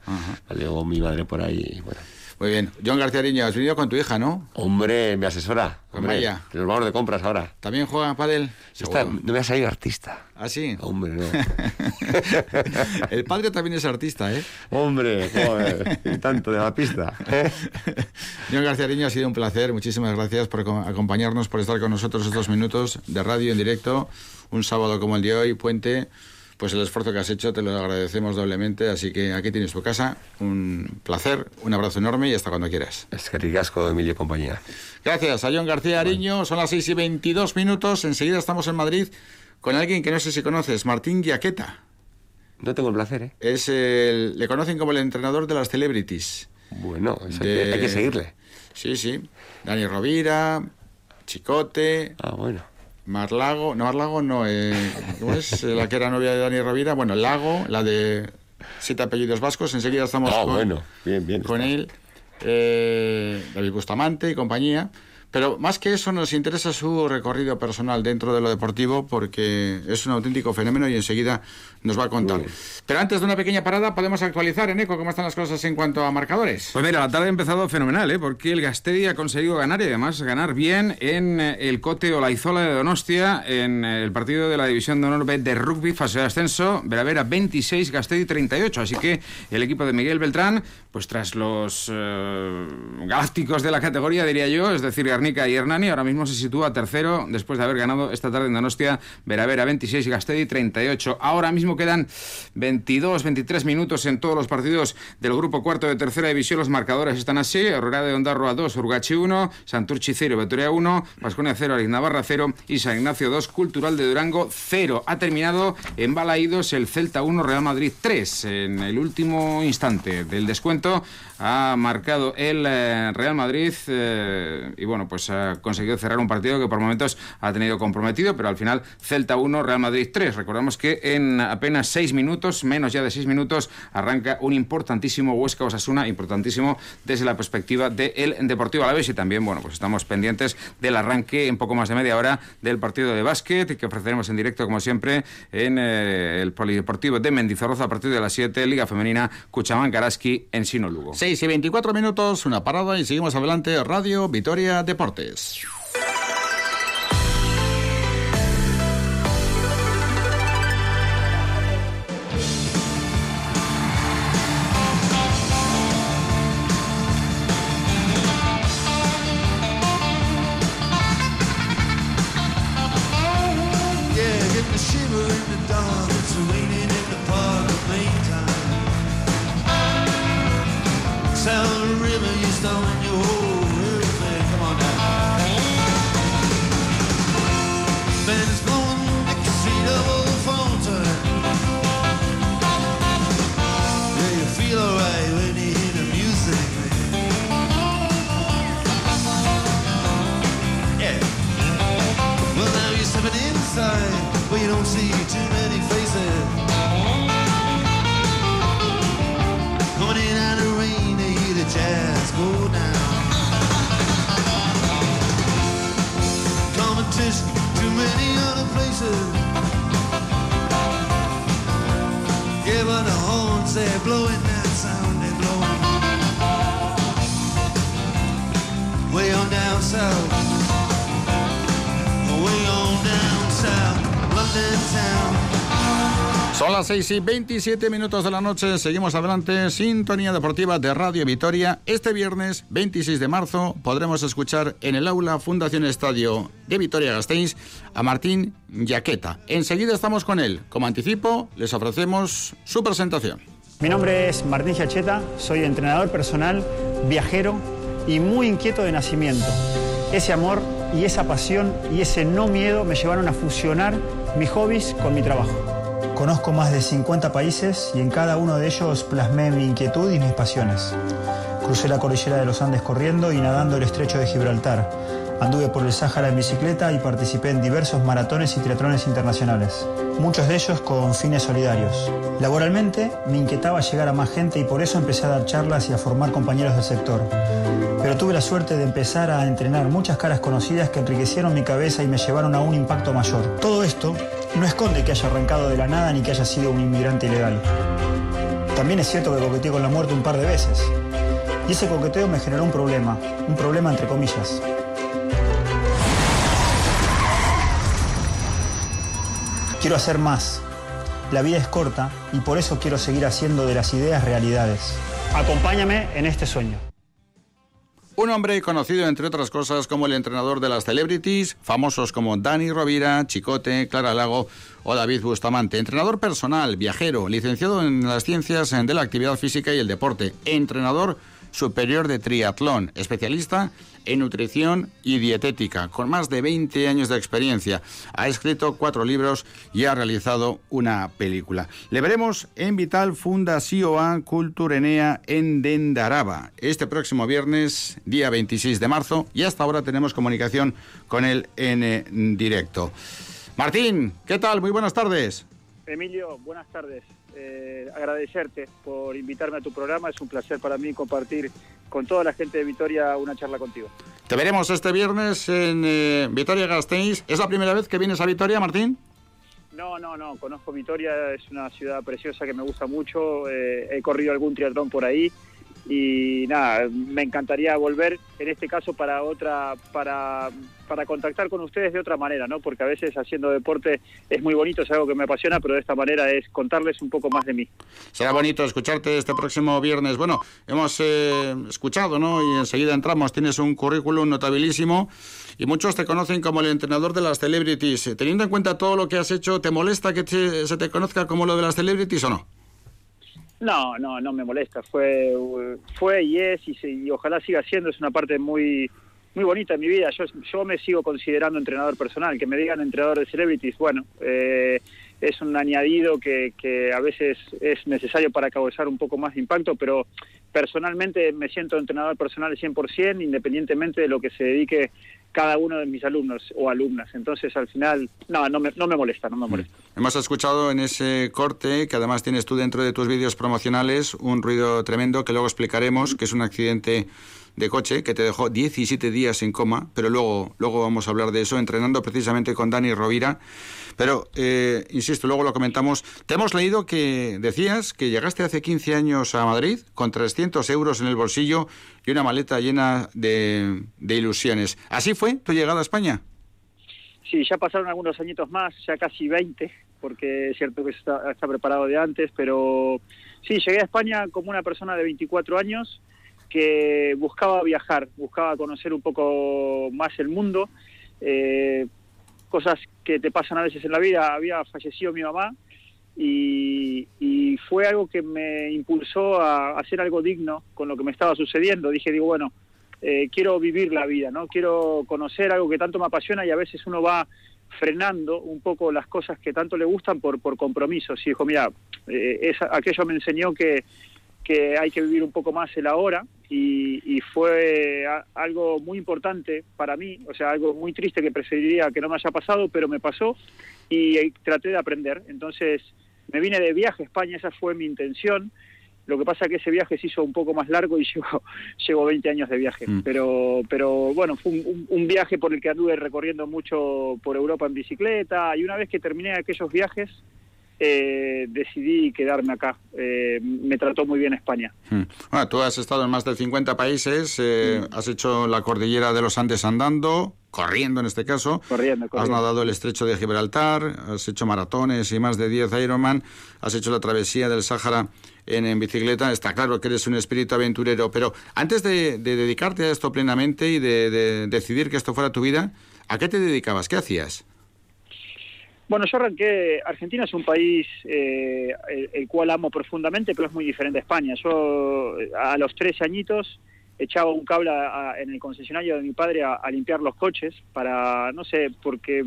Luego mi madre por ahí, bueno. Muy bien. John García Niño, has venido con tu hija, ¿no? Hombre, me asesora. Hombre, que nos vamos de compras ahora. ¿También juega pádel? Está, no me ha salido artista. ¿Ah, sí? Hombre, no. [LAUGHS] El padre también es artista, ¿eh? Hombre, joder, y tanto de la pista. ¿eh? [LAUGHS] John García Niño, ha sido un placer. Muchísimas gracias por acompañarnos, por estar con nosotros estos minutos de radio en directo. Un sábado como el de hoy, puente pues el esfuerzo que has hecho te lo agradecemos doblemente. Así que aquí tienes tu casa. Un placer, un abrazo enorme y hasta cuando quieras. Es que ricasco, Emilio compañía. Gracias a John García Ariño. Son las 6 y 22 minutos. Enseguida estamos en Madrid con alguien que no sé si conoces, Martín Giaqueta. No tengo el placer, ¿eh? Es el, le conocen como el entrenador de las celebrities. Bueno, hay que seguirle. Sí, sí. Dani Rovira, Chicote. Ah, bueno. Marlago, no Marlago no, eh, ¿cómo es? La que era novia de Dani Rovira, bueno, Lago, la de siete apellidos vascos, enseguida estamos ah, con, bueno. bien, bien, con él, eh, David Bustamante y compañía. Pero más que eso nos interesa su recorrido personal dentro de lo deportivo porque es un auténtico fenómeno y enseguida nos va a contar. Pero antes de una pequeña parada podemos actualizar, Eneco, cómo están las cosas en cuanto a marcadores. Pues mira, la tarde ha empezado fenomenal, ¿eh? porque el Gastedi ha conseguido ganar y además ganar bien en eh, el Cote o la Izola de Donostia en eh, el partido de la División de Honor B de Rugby, fase de ascenso, Veravera 26, Gastedi 38. Así que el equipo de Miguel Beltrán, pues tras los eh, galácticos de la categoría, diría yo, es decir, Garnica y Hernani, ahora mismo se sitúa tercero después de haber ganado esta tarde en Donostia, Veravera 26 y Gastedi 38. Ahora mismo quedan 22, 23 minutos en todos los partidos del grupo cuarto de tercera división. Los marcadores están así: Herrera de Ondarroa 2, Urgachi 1, Santurchi 0, Vitoria 1, Vasconia 0, Navarra 0 y San Ignacio 2, Cultural de Durango 0. Ha terminado en Balaídos el Celta 1, Real Madrid 3. En el último instante del descuento ha marcado el eh, Real Madrid eh, y bueno, pues ha conseguido cerrar un partido que por momentos ha tenido comprometido, pero al final Celta 1, Real Madrid 3. Recordamos que en apenas seis minutos, menos ya de seis minutos, arranca un importantísimo Huesca Osasuna, importantísimo desde la perspectiva del Deportivo Alavés y también, bueno, pues estamos pendientes del arranque en poco más de media hora del partido de básquet que ofreceremos en directo, como siempre, en eh, el Polideportivo de Mendizorroza a partir de las 7, Liga Femenina Cuchamán Karaski en Sino Lugo. 6 y 24 minutos, una parada y seguimos adelante, Radio Vitoria Deportes. don't see too many faces coming in out of rain. They hear the jazz go down. Competition, too many other places. Yeah, but the horns they're blowing that sound they're blowing way on down south. Son las 6 y 27 minutos de la noche, seguimos adelante, Sintonía Deportiva de Radio Vitoria. Este viernes 26 de marzo podremos escuchar en el aula Fundación Estadio de Vitoria Gasteiz a Martín Yaqueta. Enseguida estamos con él. Como anticipo, les ofrecemos su presentación. Mi nombre es Martín Yacheta, soy entrenador personal, viajero y muy inquieto de nacimiento. Ese amor y esa pasión y ese no miedo me llevaron a fusionar mis hobbies con mi trabajo. Conozco más de 50 países y en cada uno de ellos plasmé mi inquietud y mis pasiones. Crucé la cordillera de los Andes corriendo y nadando el estrecho de Gibraltar. Anduve por el Sáhara en bicicleta y participé en diversos maratones y triatrones internacionales, muchos de ellos con fines solidarios. Laboralmente me inquietaba llegar a más gente y por eso empecé a dar charlas y a formar compañeros del sector. Pero tuve la suerte de empezar a entrenar muchas caras conocidas que enriquecieron mi cabeza y me llevaron a un impacto mayor. Todo esto no esconde que haya arrancado de la nada ni que haya sido un inmigrante ilegal. También es cierto que coqueteé con la muerte un par de veces. Y ese coqueteo me generó un problema, un problema entre comillas. Quiero hacer más. La vida es corta y por eso quiero seguir haciendo de las ideas realidades. Acompáñame en este sueño. Un hombre conocido, entre otras cosas, como el entrenador de las celebrities, famosos como Dani Rovira, Chicote, Clara Lago o David Bustamante. Entrenador personal, viajero, licenciado en las ciencias de la actividad física y el deporte. Entrenador superior de triatlón, especialista nutrición y dietética, con más de 20 años de experiencia. Ha escrito cuatro libros y ha realizado una película. Le veremos en Vital Fundación Culturenea en Dendaraba este próximo viernes, día 26 de marzo, y hasta ahora tenemos comunicación con él en directo. Martín, ¿qué tal? Muy buenas tardes. Emilio, buenas tardes. Eh, agradecerte por invitarme a tu programa. Es un placer para mí compartir con toda la gente de Vitoria una charla contigo. Te veremos este viernes en eh, Vitoria Gasteiz. ¿Es la primera vez que vienes a Vitoria, Martín? No, no, no, conozco Vitoria, es una ciudad preciosa que me gusta mucho, eh, he corrido algún triatlón por ahí y nada, me encantaría volver en este caso para otra, para, para contactar con ustedes de otra manera, ¿no? Porque a veces haciendo deporte es muy bonito, es algo que me apasiona, pero de esta manera es contarles un poco más de mí. Será bonito escucharte este próximo viernes. Bueno, hemos eh, escuchado, ¿no? Y enseguida entramos, tienes un currículum notabilísimo y muchos te conocen como el entrenador de las celebrities. Teniendo en cuenta todo lo que has hecho, ¿te molesta que se te conozca como lo de las celebrities o no? No, no, no me molesta. Fue, fue y es y, ojalá siga siendo. Es una parte muy, muy bonita de mi vida. Yo, yo me sigo considerando entrenador personal. Que me digan entrenador de celebrities, bueno, eh, es un añadido que, que, a veces es necesario para causar un poco más de impacto, pero personalmente me siento entrenador personal 100%, independientemente de lo que se dedique cada uno de mis alumnos o alumnas. Entonces, al final, no, no me, no me molesta, no me mm. molesta. Hemos escuchado en ese corte, que además tienes tú dentro de tus vídeos promocionales, un ruido tremendo que luego explicaremos, que es un accidente de coche que te dejó 17 días en coma, pero luego, luego vamos a hablar de eso, entrenando precisamente con Dani Rovira. Pero, eh, insisto, luego lo comentamos. Te hemos leído que decías que llegaste hace 15 años a Madrid con 300 euros en el bolsillo y una maleta llena de, ilusiones. ¿Así fue tu llegada a España? Sí, ya pasaron algunos añitos más, ya casi 20, porque es cierto que está, está preparado de antes, pero sí, llegué a España como una persona de 24 años que buscaba viajar, buscaba conocer un poco más el mundo, eh, cosas que te pasan a veces en la vida. Había fallecido mi mamá y, fue algo que me impulsó a hacer algo digno con lo que me estaba sucediendo. Dije, digo, bueno, eh, quiero vivir la vida, ¿no? Quiero conocer algo que tanto me apasiona y a veces uno va frenando un poco las cosas que tanto le gustan por, por compromisos. Y dijo, mira, eh, aquello me enseñó que que hay que vivir un poco más el ahora y, fue algo muy importante para mí, o sea, algo muy triste que preferiría que no me haya pasado, pero me pasó y traté de aprender. Entonces me vine de viaje a España, esa fue mi intención. Lo que pasa es que ese viaje se hizo un poco más largo y [LAUGHS] llevo, llevo 20 años de viaje. Mm. Pero, pero bueno, fue un, un, viaje por el que anduve recorriendo mucho por Europa en bicicleta y una vez que terminé aquellos viajes, eh, decidí quedarme acá. Eh, me trató muy bien España. Hmm. Bueno, tú has estado en más de 50 países, eh, has hecho la cordillera de los Andes andando, corriendo en este caso. Corriendo, Has nadado el estrecho de Gibraltar, has hecho maratones y más de 10 Ironman, has hecho la travesía del Sáhara en, bicicleta. Está claro que eres un espíritu aventurero, pero antes de, dedicarte a esto plenamente y de decidir que esto fuera tu vida, ¿a qué te dedicabas? ¿Qué hacías? Bueno, yo arranqué, Argentina es un país eh, el, cual amo profundamente, pero es muy diferente a España. Yo a los 13 añitos echaba un cable en el concesionario de mi padre a, limpiar los coches para, no sé, porque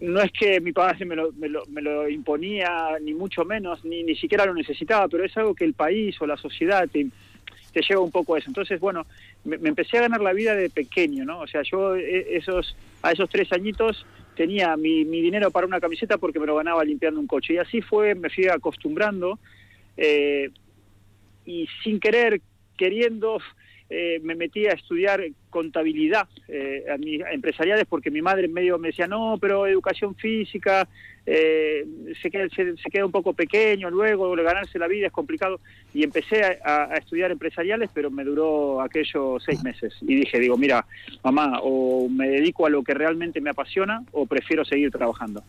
no es que mi padre me lo, me lo, me lo imponía, ni mucho menos, ni, ni siquiera lo necesitaba, pero es algo que el país o la sociedad te, te lleva un poco a eso. Entonces, bueno, me, empecé a ganar la vida de pequeño, ¿no? O sea, yo e, esos a esos tres añitos tenía mi, mi, dinero para una camiseta porque me lo ganaba limpiando un coche. Y así fue, me fui acostumbrando eh, y sin querer, queriendo, eh, me metí a estudiar contabilidad eh, empresariales porque mi madre en medio me decía, no, pero educación física eh, se, queda, se, queda un poco pequeño luego, ganarse la vida es complicado. Y empecé a, a, estudiar empresariales, pero me duró aquellos seis meses. Y dije, digo, mira, mamá, o me dedico a lo que realmente me apasiona o prefiero seguir trabajando.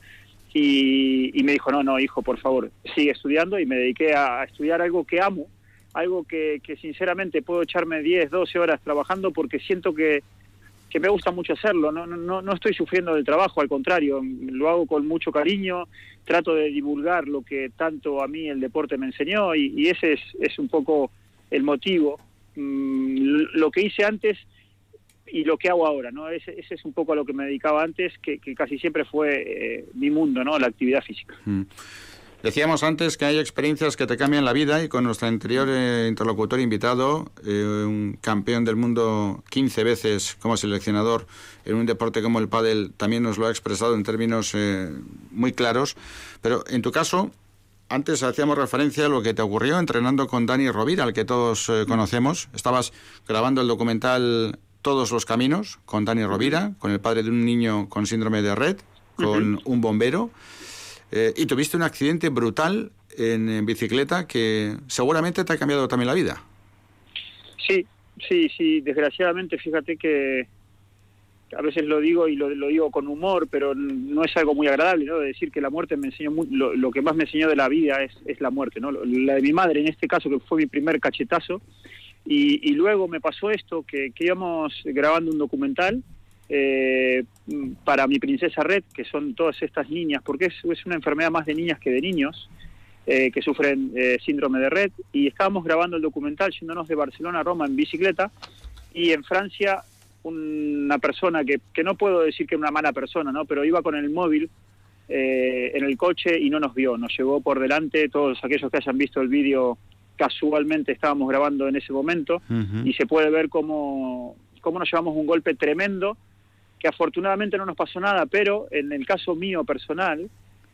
Y, y me dijo, no, no, hijo, por favor, sigue estudiando y me dediqué a estudiar algo que amo algo que, sinceramente puedo echarme 10, 12 horas trabajando porque siento que, me gusta mucho hacerlo, no, no, no estoy sufriendo del trabajo, al contrario, lo hago con mucho cariño, trato de divulgar lo que tanto a mí el deporte me enseñó y, ese es, es, un poco el motivo. Mm, lo que hice antes y lo que hago ahora, ¿no? Ese, ese, es un poco a lo que me dedicaba antes, que, casi siempre fue eh, mi mundo, ¿no? La actividad física. Mm. Decíamos antes que hay experiencias que te cambian la vida y con nuestro anterior eh, interlocutor invitado, eh, un campeón del mundo 15 veces como seleccionador en un deporte como el pádel, también nos lo ha expresado en términos eh, muy claros. Pero en tu caso, antes hacíamos referencia a lo que te ocurrió entrenando con Dani Rovira, al que todos conocemos. Estabas grabando el documental todos los caminos con Dani Rovira, con el padre de un niño con síndrome de red, con un bombero. Eh, y tuviste un accidente brutal en, bicicleta que seguramente te ha cambiado también la vida. Sí, sí, sí. Desgraciadamente, fíjate que a veces lo digo y lo, digo con humor, pero no es algo muy agradable, ¿no? De decir que la muerte me enseñó, lo, que más me enseñó de la vida es, es la muerte, ¿no? La de mi madre, en este caso, que fue mi primer cachetazo, y, luego me pasó esto, que, íbamos grabando un documental eh, para mi princesa Red, que son todas estas niñas, porque es, es una enfermedad más de niñas que de niños, eh, que sufren eh, síndrome de Red, y estábamos grabando el documental yéndonos de Barcelona a Roma en bicicleta, y en Francia una persona que, que no puedo decir que una mala persona, ¿no? pero iba con el móvil en el coche y no nos vio, nos llevó por delante, todos aquellos que hayan visto el vídeo casualmente estábamos grabando en ese momento y se puede ver cómo, cómo nos llevamos un golpe tremendo, que afortunadamente no nos pasó nada, pero en el caso mío personal,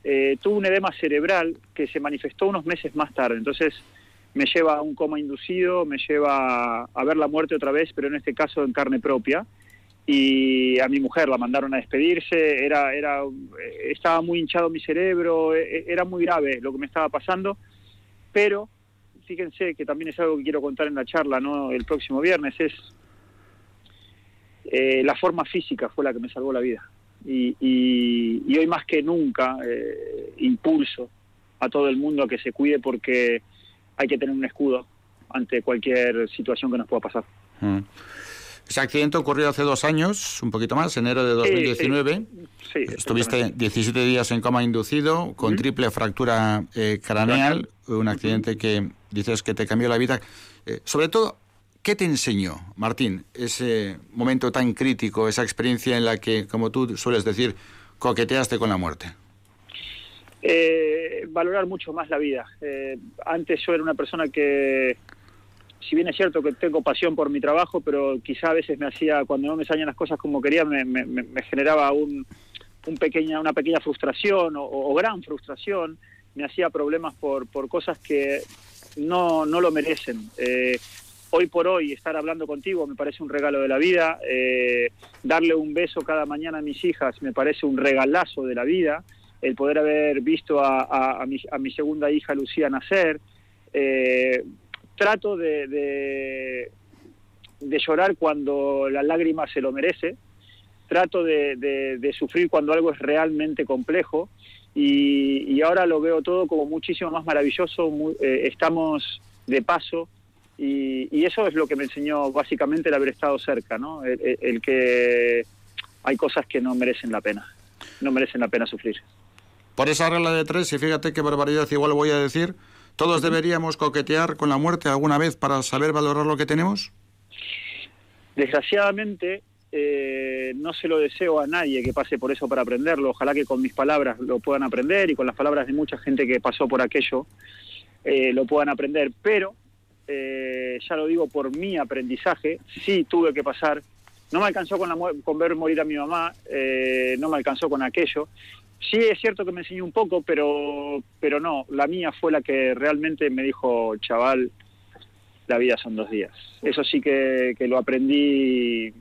eh, tuve un edema cerebral que se manifestó unos meses más tarde. Entonces me lleva a un coma inducido, me lleva a ver la muerte otra vez, pero en este caso en carne propia. Y a mi mujer la mandaron a despedirse, era, era, estaba muy hinchado mi cerebro, e, e, era muy grave lo que me estaba pasando, pero fíjense que también es algo que quiero contar en la charla no el próximo viernes es eh, la forma física fue la que me salvó la vida y, y, hoy más que nunca eh, impulso a todo el mundo a que se cuide porque hay que tener un escudo ante cualquier situación que nos pueda pasar. Mm. Ese accidente ocurrió hace dos años, un poquito más, enero de 2019. Sí, Estuviste 17 días en coma inducido, con triple fractura eh, craneal, un accidente que dices que te cambió la vida. Eh, sobre todo, ¿qué te enseñó, Martín, ese momento tan crítico, esa experiencia en la que, como tú sueles decir, coqueteaste con la muerte? Eh, valorar mucho más la vida. antes yo era una persona que si bien es cierto que tengo pasión por mi trabajo, pero quizá a veces me hacía, cuando no me salían las cosas como quería, me, generaba un, pequeña, una pequeña frustración o, gran frustración, me hacía problemas por, por cosas que no, no lo merecen. Eh, hoy por hoy estar hablando contigo me parece un regalo de la vida, eh, darle un beso cada mañana a mis hijas me parece un regalazo de la vida, el poder haber visto a, mi, segunda hija Lucía nacer, eh, trato de, de, llorar cuando la lágrima se lo merece, trato de, sufrir cuando algo es realmente complejo. Y, ahora lo veo todo como muchísimo más maravilloso, eh, estamos de paso y, eso es lo que me enseñó básicamente el haber estado cerca, ¿no? el que hay cosas que no merecen la pena, no merecen la pena sufrir. Por esa regla de tres, y fíjate qué barbaridad igual voy a decir, ¿Todos deberíamos coquetear con la muerte alguna vez para saber valorar lo que tenemos? Desgraciadamente, eh, no se lo deseo a nadie que pase por eso para aprenderlo. Ojalá que con mis palabras lo puedan aprender y con las palabras de mucha gente que pasó por aquello eh, lo puedan aprender. Pero, eh, ya lo digo por mi aprendizaje, sí tuve que pasar. No me alcanzó con, la, con ver morir a mi mamá, no me alcanzó con aquello, Sí, es cierto que me enseñó un poco, pero, pero no, la mía fue la que realmente me dijo, chaval, la vida son dos días. Eso sí que, lo aprendí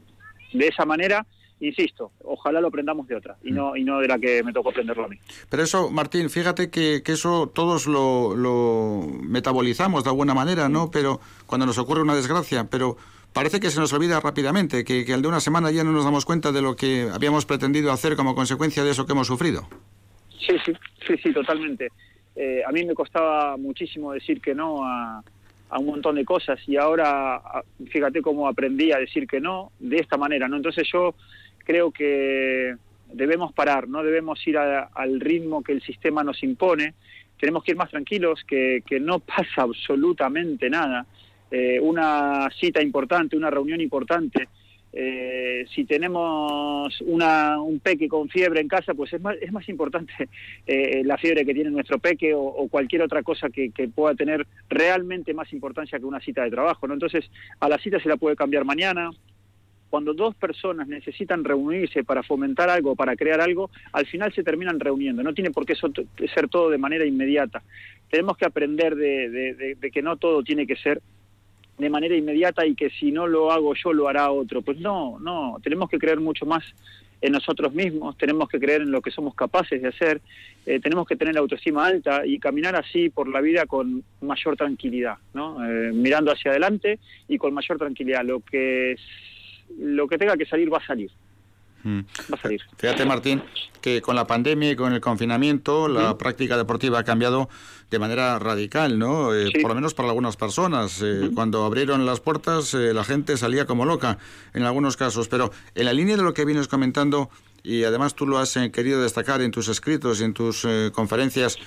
de esa manera insisto, ojalá lo aprendamos de otra y no, y no de la que me tocó aprenderlo a mí. Pero eso, Martín, fíjate que, que eso todos lo, lo, metabolizamos de alguna manera, ¿no? Pero cuando nos ocurre una desgracia, pero parece que se nos olvida rápidamente, que, al de una semana ya no nos damos cuenta de lo que habíamos pretendido hacer como consecuencia de eso que hemos sufrido. Sí, sí, sí, sí, totalmente. Eh, a mí me costaba muchísimo decir que no a, un montón de cosas y ahora fíjate cómo aprendí a decir que no de esta manera, ¿no? Entonces yo creo que debemos parar, no debemos ir al ritmo que el sistema nos impone, tenemos que ir más tranquilos, que, que no [LAUGHS] pasa absolutamente nada eh, una cita importante, una reunión importante, eh, si tenemos una, un peque con fiebre en casa, pues es más, es más importante [LAUGHS] eh, la fiebre que tiene nuestro peque o, cualquier otra cosa que, pueda tener realmente más importancia que una cita de trabajo. ¿no? Entonces, a la cita se la puede cambiar mañana. Cuando dos personas necesitan reunirse para fomentar algo, para crear algo, al final se terminan reuniendo. No tiene por qué ser todo de manera inmediata. Tenemos que aprender de que no todo tiene que ser de manera inmediata y que si no lo hago yo lo hará otro. Pues no, no, tenemos que creer mucho más en nosotros mismos, tenemos que creer en lo que somos capaces de hacer, eh, tenemos que tener la autoestima alta y caminar así por la vida con mayor tranquilidad, ¿no? Eh, mirando hacia adelante y con mayor tranquilidad. Lo que, lo que tenga que salir va a salir. Mm. Fíjate, Martín, que con la pandemia y con el confinamiento, la práctica deportiva ha cambiado de manera radical, ¿no? Eh, por lo menos para algunas personas. Eh, cuando abrieron las puertas, eh, la gente salía como loca en algunos casos. Pero en la línea de lo que vienes comentando, y además tú lo has querido destacar en tus escritos y en tus conferencias,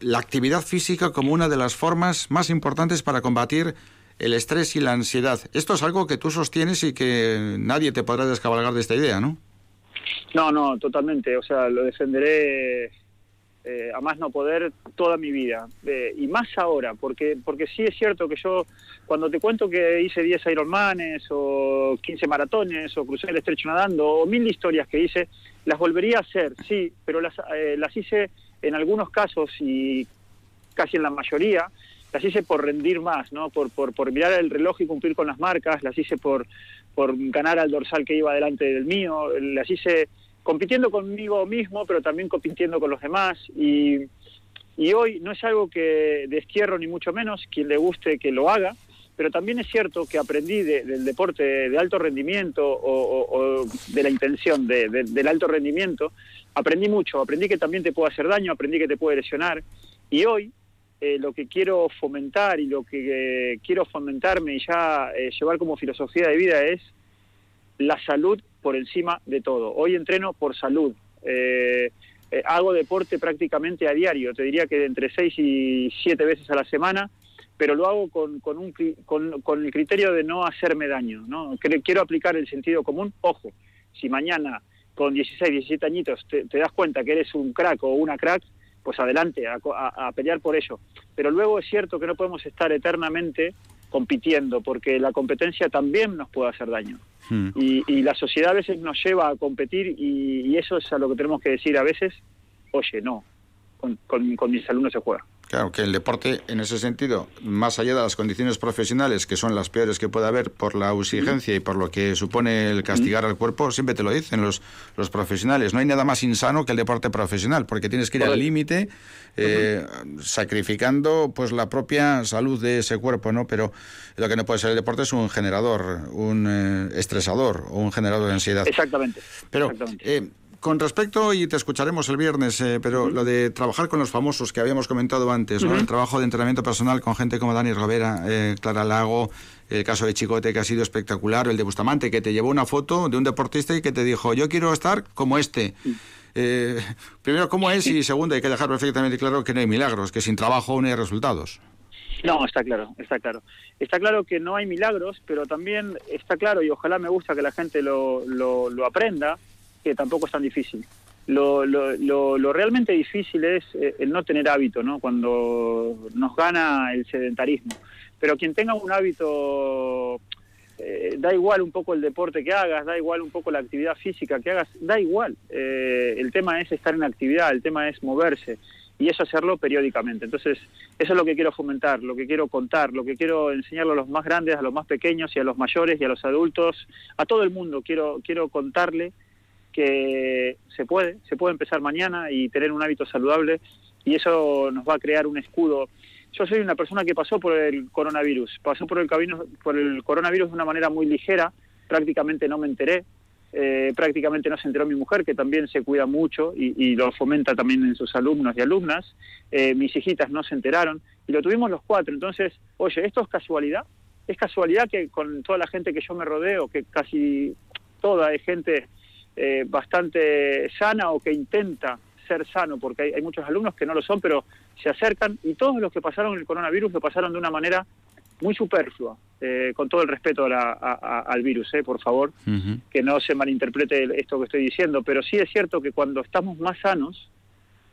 la actividad física como una de las formas más importantes para combatir el estrés y la ansiedad. Esto es algo que tú sostienes y que nadie te podrá descabalgar de esta idea, ¿no? No, no, totalmente. O sea, lo defenderé eh, a más no poder toda mi vida. Eh, y más ahora, porque, porque sí es cierto que yo, cuando te cuento que hice 10 Ironmanes o 15 maratones o crucé el estrecho nadando o mil historias que hice, las volvería a hacer, sí, pero las, eh, las hice en algunos casos y casi en la mayoría las hice por rendir más, ¿no? Por, por, por mirar el reloj y cumplir con las marcas, las hice por, por ganar al dorsal que iba delante del mío, las hice compitiendo conmigo mismo, pero también compitiendo con los demás. Y, y hoy no es algo que destierro ni mucho menos, quien le guste que lo haga, pero también es cierto que aprendí del deporte de alto rendimiento o, de la intención del alto rendimiento, aprendí mucho, aprendí que también te puede hacer daño, aprendí que te puede lesionar. Y hoy eh, lo que quiero fomentar y lo que eh, quiero fomentarme y ya eh, llevar como filosofía de vida es la salud por encima de todo. Hoy entreno por salud. hago deporte prácticamente a diario, te diría que de entre seis y siete veces a la semana, pero lo hago con, con, un, con, con el criterio de no hacerme daño. ¿no? Quiero aplicar el sentido común. Ojo, si mañana con 16, 17 añitos te, te das cuenta que eres un crack o una crack, pues adelante, a, pelear por ello. Pero luego es cierto que no podemos estar eternamente compitiendo, porque la competencia también nos puede hacer daño. Hmm. Y, la sociedad a veces nos lleva a competir y, eso es a lo que tenemos que decir a veces, oye, no, con, con mis alumnos se juega. Claro, que el deporte, en ese sentido, más allá de las condiciones profesionales, que son las peores que puede haber por la exigencia y por lo que supone el castigar al cuerpo, siempre te lo dicen los, los profesionales. No hay nada más insano que el deporte profesional, porque tienes que ir al límite, eh, sacrificando pues la propia salud de ese cuerpo, ¿no? Pero lo que no puede ser el deporte es un generador, un eh, estresador o un generador de ansiedad. Exactamente. Pero Eh, con respecto, y te escucharemos el viernes, eh, pero lo de trabajar con los famosos que habíamos comentado antes, el trabajo de entrenamiento personal con gente como Dani Rovera, eh, Clara Lago, el caso de Chicote que ha sido espectacular, el de Bustamante que te llevó una foto de un deportista y que te dijo, yo quiero estar como este. Eh, primero, ¿cómo es? Y segundo, hay que dejar perfectamente claro que no hay milagros, que sin trabajo no hay resultados. No, está claro, está claro. Está claro que no hay milagros, pero también está claro, y ojalá me gusta que la gente lo, lo, lo aprenda, que tampoco es tan difícil. Lo, lo, lo, realmente difícil es eh, el no tener hábito, ¿no? Cuando nos gana el sedentarismo. Pero quien tenga un hábito, eh, da igual un poco el deporte que hagas, da igual un poco la actividad física que hagas, da igual. Eh, el tema es estar en actividad, el tema es moverse y eso hacerlo periódicamente. Entonces, eso es lo que quiero fomentar, lo que quiero contar, lo que quiero enseñarle a los más grandes, a los más pequeños y a los mayores y a los adultos, a todo el mundo. Quiero, quiero contarle que se puede, se puede empezar mañana y tener un hábito saludable y eso nos va a crear un escudo. Yo soy una persona que pasó por el coronavirus, pasó por el, por el coronavirus de una manera muy ligera, prácticamente no me enteré, eh, prácticamente no se enteró mi mujer, que también se cuida mucho y, lo fomenta también en sus alumnos y alumnas. Eh, mis hijitas no se enteraron y lo tuvimos los cuatro. Entonces, oye, ¿esto es casualidad? ¿Es casualidad que con toda la gente que yo me rodeo, que casi toda es gente eh, bastante sana o que intenta ser sano, porque hay, muchos alumnos que no lo son, pero se acercan y todos los que pasaron el coronavirus lo pasaron de una manera muy superflua, eh, con todo el respeto al virus, eh, por favor, que no se malinterprete esto que estoy diciendo, pero sí es cierto que cuando estamos más sanos,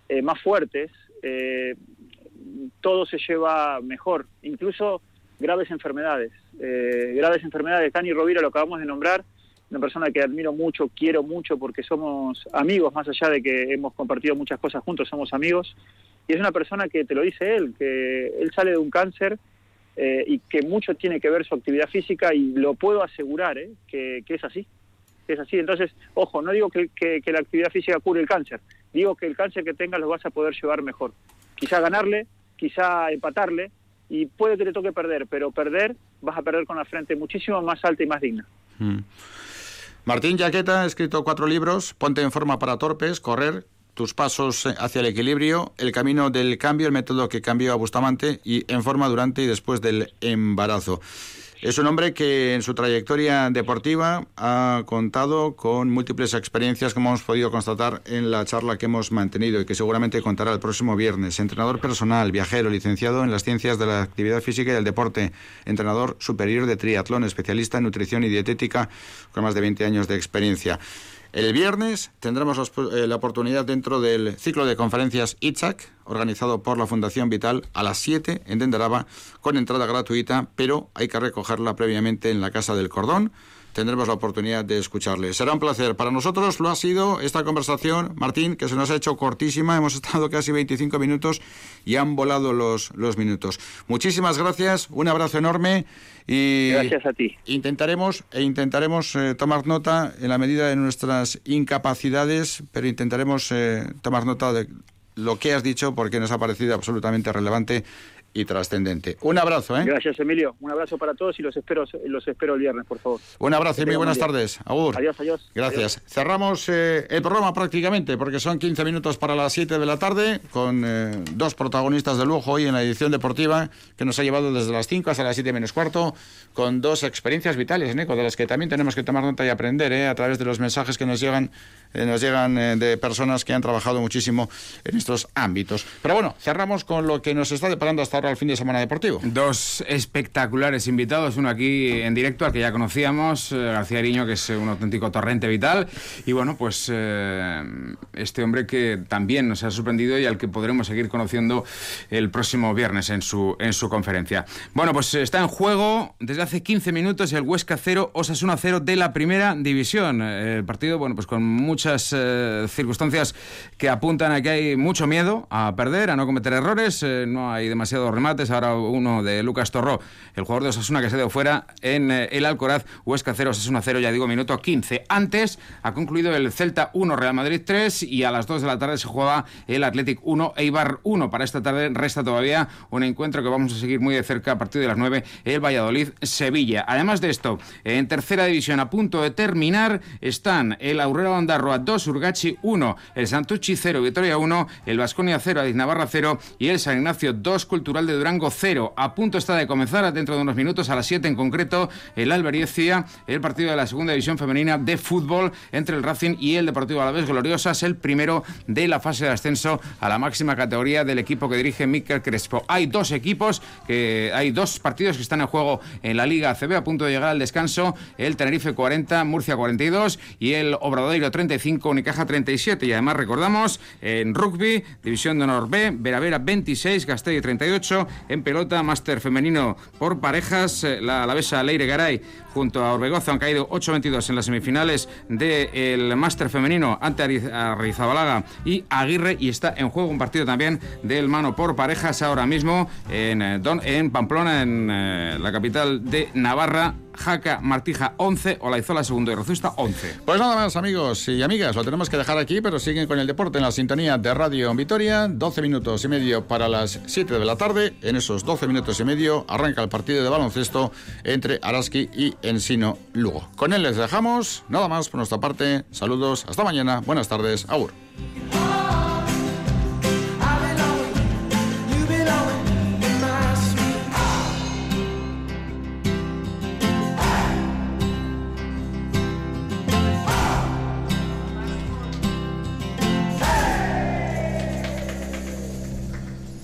eh, más fuertes, todo se lleva mejor, incluso graves enfermedades. graves enfermedades, Tani Rovira lo acabamos de nombrar, una persona que admiro mucho, quiero mucho porque somos amigos, más allá de que hemos compartido muchas cosas juntos, somos amigos. Y es una persona que te lo dice él, que él sale de un cáncer eh, y que mucho tiene que ver su actividad física y lo puedo asegurar ¿eh? que, es así. es así. Entonces, ojo, no digo que, que, la actividad física cure el cáncer, digo que el cáncer que tengas lo vas a poder llevar mejor. Quizá ganarle, quizá empatarle, y puede que te toque perder, pero perder vas a perder con la frente muchísimo más alta y más digna. Mm. Martín Jaqueta ha escrito cuatro libros, Ponte en forma para torpes, Correr, tus pasos hacia el equilibrio, el camino del cambio, el método que cambió a Bustamante y en forma durante y después del embarazo. Es un hombre que en su trayectoria deportiva ha contado con múltiples experiencias, como hemos podido constatar en la charla que hemos mantenido y que seguramente contará el próximo viernes. Entrenador personal, viajero, licenciado en las ciencias de la actividad física y del deporte, entrenador superior de triatlón, especialista en nutrición y dietética, con más de 20 años de experiencia. El viernes tendremos eh, la oportunidad dentro del ciclo de conferencias ITSAC, organizado por la Fundación Vital, a las 7 en Denderaba, con entrada gratuita, pero hay que recogerla previamente en la Casa del Cordón tendremos la oportunidad de escucharle. Será un placer. Para nosotros lo ha sido esta conversación, Martín, que se nos ha hecho cortísima. Hemos estado casi 25 minutos y han volado los, los minutos. Muchísimas gracias, un abrazo enorme y gracias a ti. Intentaremos e intentaremos eh, tomar nota en la medida de nuestras incapacidades, pero intentaremos eh, tomar nota de lo que has dicho porque nos ha parecido absolutamente relevante y trascendente. Un abrazo, ¿eh? Gracias, Emilio. Un abrazo para todos y los espero, los espero el viernes, por favor. Un abrazo y muy buenas tardes. Agur. Adiós, adiós. Gracias. Cerramos eh, el programa prácticamente porque son 15 minutos para las 7 de la tarde con eh, dos protagonistas de lujo hoy en la edición deportiva que nos ha llevado desde las 5 hasta las 7 menos cuarto con dos experiencias vitales, Nico, de las que también tenemos que tomar nota y aprender ¿eh? a través de los mensajes que nos llegan eh, nos llegan de personas que han trabajado muchísimo en estos ámbitos. Pero bueno, cerramos con lo que nos está deparando hasta ahora el fin de semana deportivo. Dos espectaculares invitados, uno aquí en directo, al que ya conocíamos, eh, García Ariño, que es un auténtico torrente vital, y bueno, pues este hombre que también nos ha sorprendido y al que podremos seguir conociendo el próximo viernes en su, en su conferencia. Bueno, pues está en juego desde hace 15 minutos el Huesca 0, Osasuna 0 de la primera división. El partido, bueno, pues con muchas eh, circunstancias que apuntan a que hay mucho miedo a perder, a no cometer errores. Eh, no hay demasiados remates. Ahora uno de Lucas Torró, el jugador de Osasuna que se dio fuera en eh, el Alcoraz, Huesca 0, Osasuna 0, ya digo, minuto 15. Antes ha concluido el Celta 1, Real Madrid 3 y a las 2 de la tarde se juega el Athletic 1, Eibar 1. Para esta tarde resta todavía un encuentro que vamos a seguir muy de cerca a partir de las 9, el Valladolid-Sevilla. Además de esto, en tercera división a punto de terminar están el Aurora Ondarro 2, Urgachi 1, el Santucci 0, Vitoria 1, el Vasconia 0, Adiz Navarra 0 y el San Ignacio 2, Cultural de Durango 0. A punto está de comenzar, dentro de unos minutos, a las 7 en concreto, el Alberiecia, el partido de la segunda división femenina de fútbol entre el Racing y el Deportivo Alavés Gloriosas, el primero de la fase de ascenso a la máxima categoría del equipo que dirige Mikel Crespo. Hay dos equipos, que hay dos partidos que están en juego en la Liga ACB a punto de llegar al descanso, el Tenerife 40, Murcia 42 y el Obradoiro 30 35, Unicaja 37. Y además recordamos en rugby, División de Honor B, Veravera 26, Gasteiz 38. En pelota, máster femenino por parejas, eh, la alavesa Leire Garay junto a Orbegozo han caído 8-22 en las semifinales del máster femenino ante Arizabalaga y Aguirre y está en juego un partido también del mano por parejas ahora mismo en, eh, en Pamplona, en eh, la capital de Navarra. Jaca Martija 11, Olaizola segundo y Rozusta 11. Pues nada más amigos y amigas, lo tenemos que dejar aquí, pero siguen con el deporte en la sintonía de Radio Vitoria, 12 minutos y medio para las 7 de la tarde. En esos 12 minutos y medio arranca el partido de baloncesto entre Araski y Ensino Lugo. Con él les dejamos, nada más por nuestra parte, saludos, hasta mañana, buenas tardes, agur.